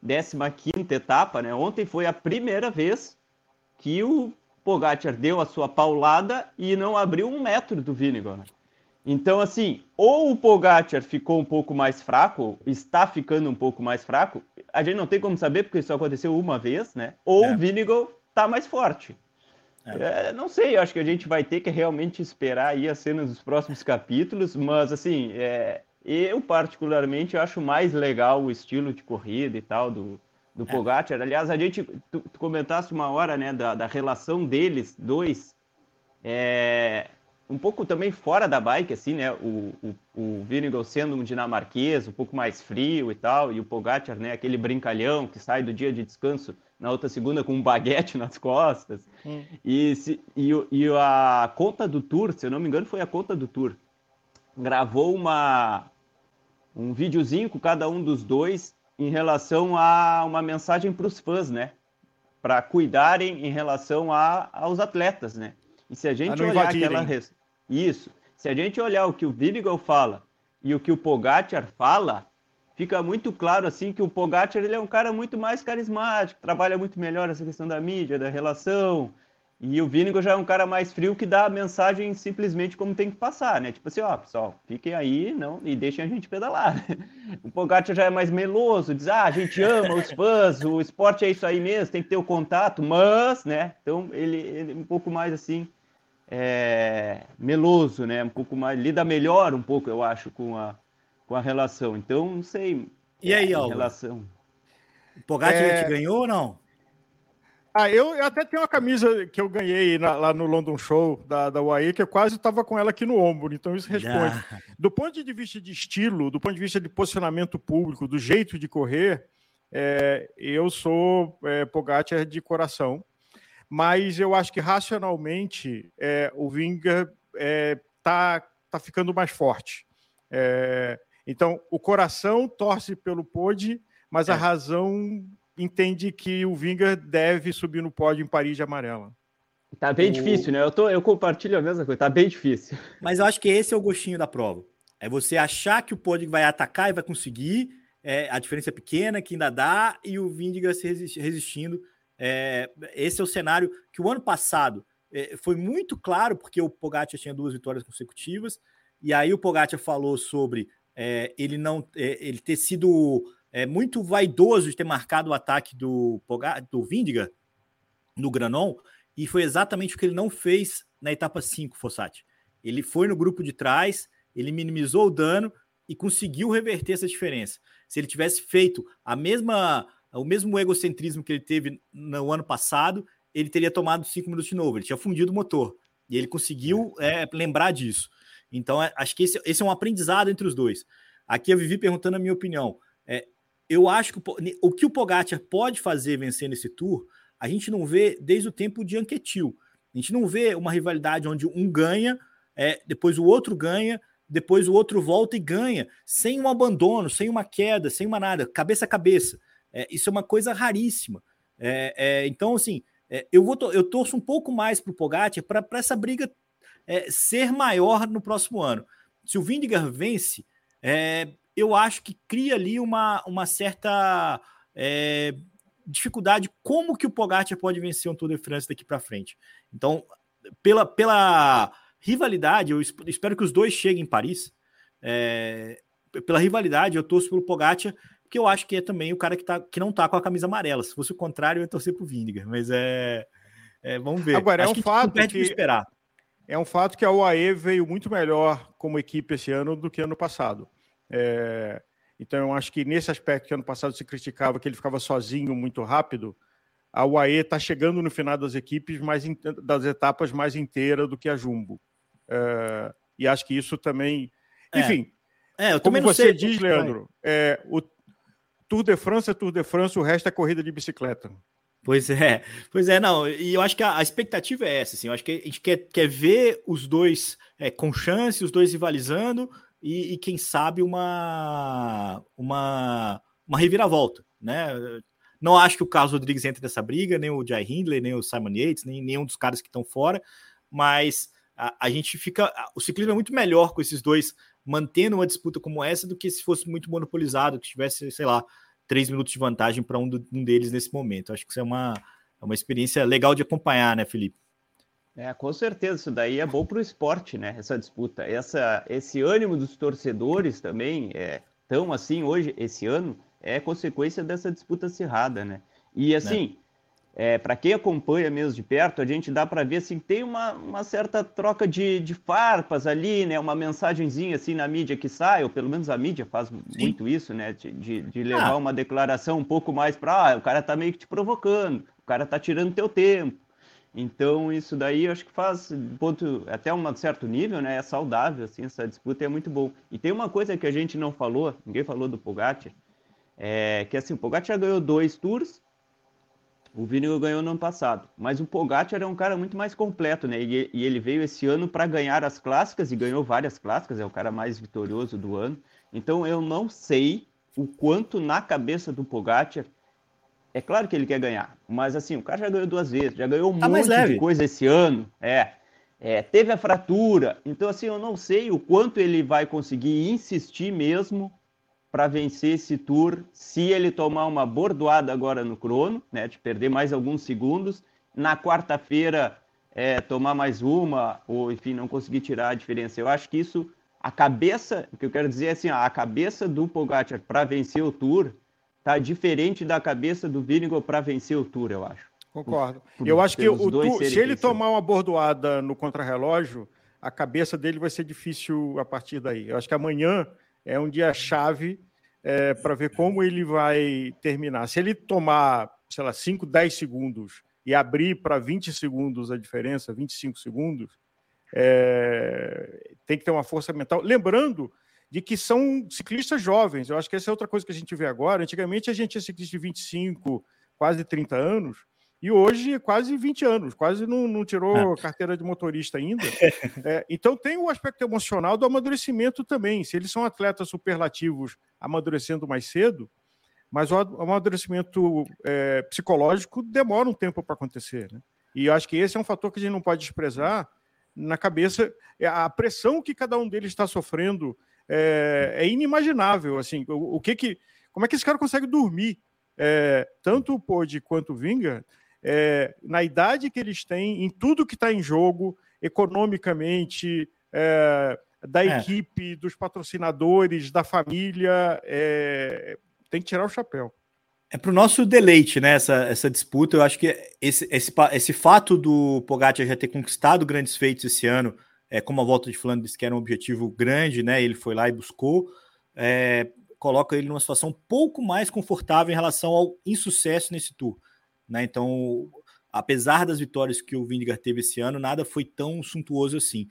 15 etapa, né? Ontem foi a primeira vez que o Pogacar deu a sua paulada e não abriu um metro do Vinigo. Então, assim, ou o Pogacar ficou um pouco mais fraco, está ficando um pouco mais fraco, a gente não tem como saber porque isso aconteceu uma vez, né? Ou é. o Vinegal está mais forte. É. É, não sei, acho que a gente vai ter que realmente esperar aí as cenas dos próximos capítulos, mas assim, é, eu particularmente acho mais legal o estilo de corrida e tal do, do é. Pogacar. Aliás, a gente, tu, tu comentaste uma hora, né, da, da relação deles dois, é, um pouco também fora da bike, assim, né? O, o, o Vinegal sendo um dinamarquês, um pouco mais frio e tal, e o Pogacar, né? Aquele brincalhão que sai do dia de descanso na outra segunda com um baguete nas costas. Hum. E, se, e, e a conta do Tour, se eu não me engano, foi a conta do Tour, gravou uma, um videozinho com cada um dos dois em relação a uma mensagem para os fãs, né? Para cuidarem em relação a, aos atletas, né? E se a gente olhar aquela isso, se a gente olhar o que o Vinegal fala e o que o Pogacar fala, fica muito claro assim que o Pogacar ele é um cara muito mais carismático, trabalha muito melhor essa questão da mídia, da relação. E o Vinegar já é um cara mais frio que dá a mensagem simplesmente como tem que passar, né? Tipo assim, ó, pessoal, fiquem aí não, e deixem a gente pedalar. O Pogacar já é mais meloso, diz, ah, a gente ama os fãs, o esporte é isso aí mesmo, tem que ter o contato, mas, né? Então ele, ele é um pouco mais assim, é, meloso, né? Um pouco mais, lida melhor um pouco, eu acho, com a, com a relação. Então, não sei. E aí, ó. Relação. O Pogacar é... te ganhou ou não? Ah, eu, eu, até tenho uma camisa que eu ganhei na, lá no London Show da, da UAE, que eu quase estava com ela aqui no ombro, então isso responde. Do ponto de vista de estilo, do ponto de vista de posicionamento público, do jeito de correr, é, eu sou é, Pogacar de coração mas eu acho que racionalmente é, o Vinga está é, tá ficando mais forte. É, então, o coração torce pelo Pode, mas a é. razão entende que o Vinga deve subir no pódio em Paris de amarela. Tá bem o... difícil, né? Eu, tô, eu compartilho a mesma coisa, tá bem difícil. Mas eu acho que esse é o gostinho da prova. É você achar que o Pode vai atacar e vai conseguir, é, a diferença é pequena, que ainda dá, e o Vindiga se resistindo é, esse é o cenário que o ano passado é, foi muito claro, porque o Pogacar tinha duas vitórias consecutivas, e aí o Pogacar falou sobre é, ele não é, ele ter sido é, muito vaidoso de ter marcado o ataque do, Pogacar, do Vindiga no Granon, e foi exatamente o que ele não fez na etapa 5, Fossati. Ele foi no grupo de trás, ele minimizou o dano e conseguiu reverter essa diferença. Se ele tivesse feito a mesma o mesmo egocentrismo que ele teve no ano passado, ele teria tomado cinco minutos de novo, ele tinha fundido o motor. E ele conseguiu é, lembrar disso. Então, é, acho que esse, esse, é um aprendizado entre os dois. Aqui eu vivi perguntando a minha opinião. É, eu acho que o, o, que o Pogacar pode fazer vencendo esse tour, a gente não vê desde o tempo de Anquetil. A gente não vê uma rivalidade onde um ganha, é, depois o outro ganha, depois o outro volta e ganha, sem um abandono, sem uma queda, sem uma nada, cabeça a cabeça. É, isso é uma coisa raríssima. É, é, então, assim, é, eu, vou eu torço um pouco mais para o Pogacar para essa briga é, ser maior no próximo ano. Se o Vindigar vence, é, eu acho que cria ali uma, uma certa dificuldade como que o Pogacar pode vencer um Tour de France daqui para frente. Então, pela, pela rivalidade, eu espero que os dois cheguem em Paris. pela rivalidade, eu torço pelo Pogacar que eu acho que é também o cara que, tá, que não tá com a camisa amarela. Se fosse o contrário, eu ia torcer pro Vindiger, mas é, é vamos ver. Agora, acho é um fato que, esperar. É um fato que a UAE veio muito melhor como equipe esse ano do que ano passado. É, então, eu acho que nesse aspecto que ano passado se criticava que ele ficava sozinho muito rápido, a UAE está chegando no final das equipes mais das etapas mais inteira do que a Jumbo. É, e acho que isso também, é. enfim. É, eu como você sei, diz, Leandro, é, o, Tour de France é Tour de France, o resto é corrida de bicicleta. Pois é, pois é, não, e eu acho que a, a, expectativa é essa, assim, eu acho que a gente quer, quer ver os dois é, com chance, os dois rivalizando e, e, quem sabe uma, uma, uma reviravolta, né? Não acho que o Carlos Rodrigues entre nessa briga, nem o Jai Hindley, nem o Simon Yates, nem nenhum dos caras que estão fora, mas a, a gente fica, o ciclismo é muito melhor com esses dois mantendo uma disputa como essa do que se fosse muito monopolizado, que tivesse, sei lá, três minutos de vantagem para um, um, deles nesse momento. Acho que isso é uma, é uma experiência legal de acompanhar, né, Felipe? É, com certeza, isso daí é bom para o esporte, né? Essa disputa, essa, esse ânimo dos torcedores também é tão assim hoje, esse ano, é consequência dessa disputa acirrada, né? E assim, é, para quem acompanha mesmo de perto, a gente dá para ver assim, tem uma, uma certa troca de, de farpas ali, né? Uma mensagenzinha assim na mídia que sai, ou pelo menos a mídia faz Sim. muito isso, né? De, de levar ah. uma declaração um pouco mais para ah, o cara tá meio que te provocando, o cara tá tirando teu tempo. Então, isso daí eu acho que faz, ponto, até um certo nível, né? É saudável, assim, essa disputa é muito bom. E tem uma coisa que a gente não falou, ninguém falou do Pogacar, é que assim, o Pogacar ganhou dois tours, o Vinigo ganhou no ano passado, mas o Pogacar é um cara muito mais completo, né? E, e ele veio esse ano para ganhar as clássicas e ganhou várias clássicas, é o cara mais vitorioso do ano. Então eu não sei o quanto na cabeça do Pogacar é claro que ele quer ganhar, mas assim, o cara já ganhou duas vezes, já ganhou um tá monte de coisa esse ano. É, é, teve a fratura, então assim, eu não sei o quanto ele vai conseguir insistir mesmo para vencer esse tour se ele tomar uma bordoada agora no crono, né, de perder mais alguns segundos, na quarta-feira é, tomar mais uma, ou enfim, não conseguir tirar a diferença. Eu acho que isso, a cabeça, o que eu quero dizer é assim, a cabeça do Pogacar para vencer o tour tá diferente da cabeça do Vinigo para vencer o Tour, eu acho. Concordo. Por, eu acho que o tour, se ele tomar uma bordoada no contrarrelógio, a cabeça dele vai ser difícil a partir daí. Eu acho que amanhã é um dia chave é, para ver como ele vai terminar. Se ele tomar, sei lá, 5, 10 segundos e abrir para 20 segundos a diferença, 25 segundos, é, tem que ter uma força mental. Lembrando de que são ciclistas jovens. Eu acho que essa é outra coisa que a gente vê agora. Antigamente a gente é ciclista de 25, quase 30 anos, e hoje quase 20 anos, quase não, não tirou é. carteira de motorista ainda. É, então tem o aspecto emocional do amadurecimento também. Se eles são atletas superlativos amadurecendo mais cedo, mas o amadurecimento é, psicológico demora um tempo para acontecer. Né? E eu acho que esse é um fator que a gente não pode desprezar na cabeça. É a pressão que cada um deles está sofrendo é, é inimaginável. Assim, o, o, que que, como é que esse cara consegue dormir? É, tanto o Pod quanto o Vinga, é, na idade que eles têm, em tudo que está em jogo, economicamente, é, da é. equipe, dos patrocinadores, da família, é, tem que tirar o chapéu. É para o nosso deleite, né? Essa, essa disputa. Eu acho que esse, esse, esse fato do Pogacar já ter conquistado grandes feitos esse ano é, como a volta de Flandres, que era um objetivo grande, né? Ele foi lá e buscou, é, coloca ele numa situação um pouco mais confortável em relação ao insucesso nesse tour. Né? Então, apesar das vitórias que o Vindigar teve esse ano, nada foi tão suntuoso assim.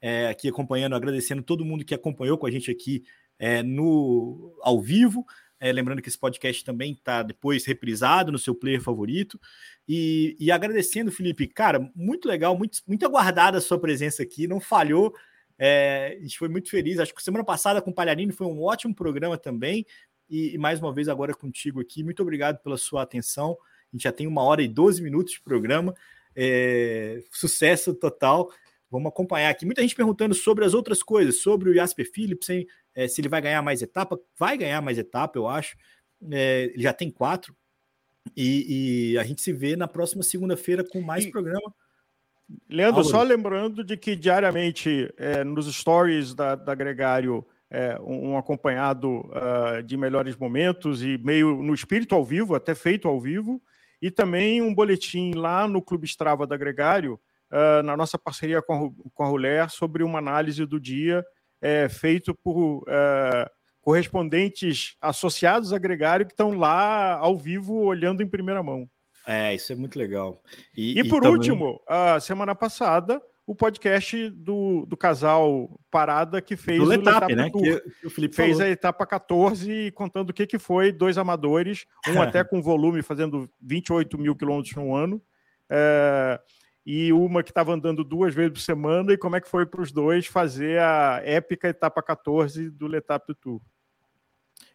É, aqui acompanhando, agradecendo todo mundo que acompanhou com a gente aqui é, no ao vivo. É, lembrando que esse podcast também está depois reprisado no seu player favorito. E, e, agradecendo, Felipe, cara, muito legal, muito, muito aguardada a sua presença aqui, não falhou. É, a gente foi muito feliz. Acho que semana passada com o Palharini foi um ótimo programa também. E, e, mais uma vez agora contigo aqui. Muito obrigado pela sua atenção. A gente já tem uma hora e 12 minutos de programa. É, sucesso total. Vamos acompanhar aqui. Muita gente perguntando sobre as outras coisas, sobre o Jasper Philipsen, é, se ele vai ganhar mais etapa. Vai ganhar mais etapa, eu acho. É, ele já tem quatro. E, e, a gente se vê na próxima segunda-feira com mais e, programa. Leandro, só lembrando de que diariamente é, nos stories da, da Gregário é, um, um, acompanhado uh, de melhores momentos e meio no espírito ao vivo, até feito ao vivo, e também um boletim lá no Clube Strava da Gregário, uh, na nossa parceria com a, com a Ruler, sobre uma análise do dia é, feito por uh, correspondentes associados a Gregário que estão lá ao vivo olhando em primeira mão. É, isso é muito legal. E, e por e também... último, a semana passada, o podcast do, do casal Parada que fez do Letap, né? Que, que, o Felipe fez falou. a etapa 14, contando o que, que foi dois amadores, um até com volume fazendo 28 mil quilômetros no ano. É, e uma que estava andando duas vezes por semana, e como é que foi para os dois fazer a épica etapa 14 do Letap Tour.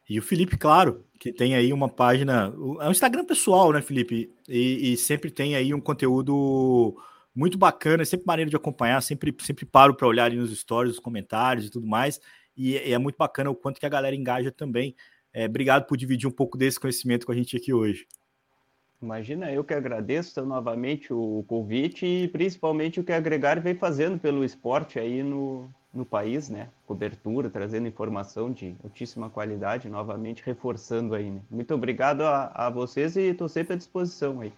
E o Felipe, claro, que tem aí uma página, é um Instagram pessoal, né, Felipe? E, e sempre tem aí um conteúdo muito bacana, é sempre maneiro de acompanhar, sempre, sempre paro para olhar ali nos stories, os comentários e tudo mais. E, e, é muito bacana o quanto que a galera engaja também. É, obrigado por dividir um pouco desse conhecimento com a gente aqui hoje. Imagina, eu que agradeço novamente o convite e principalmente o que a Gregário vem fazendo pelo esporte aí no, no país, né? Cobertura, trazendo informação de altíssima qualidade, novamente reforçando aí. Né? Muito obrigado a, a vocês e estou sempre à disposição aí.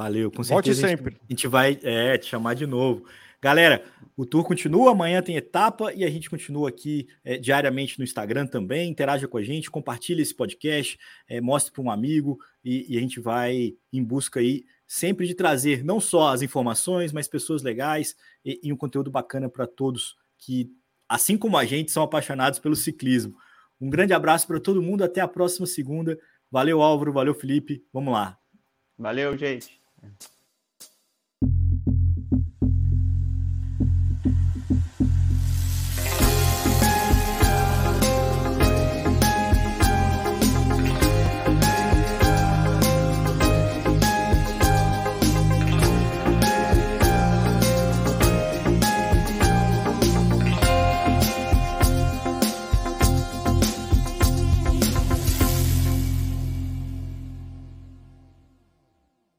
Valeu, com certeza. Volte sempre. A gente vai é, te chamar de novo. Galera, o tour continua, amanhã tem etapa e a gente continua aqui é, diariamente no Instagram também. Interaja com a gente, compartilha esse podcast, é, mostre para um amigo e, e, a gente vai em busca aí sempre de trazer não só as informações, mas pessoas legais e, e um conteúdo bacana para todos que, assim como a gente, são apaixonados pelo ciclismo. Um grande abraço para todo mundo, até a próxima segunda. Valeu, Álvaro, valeu, Felipe. Vamos lá. Valeu, gente. Yeah.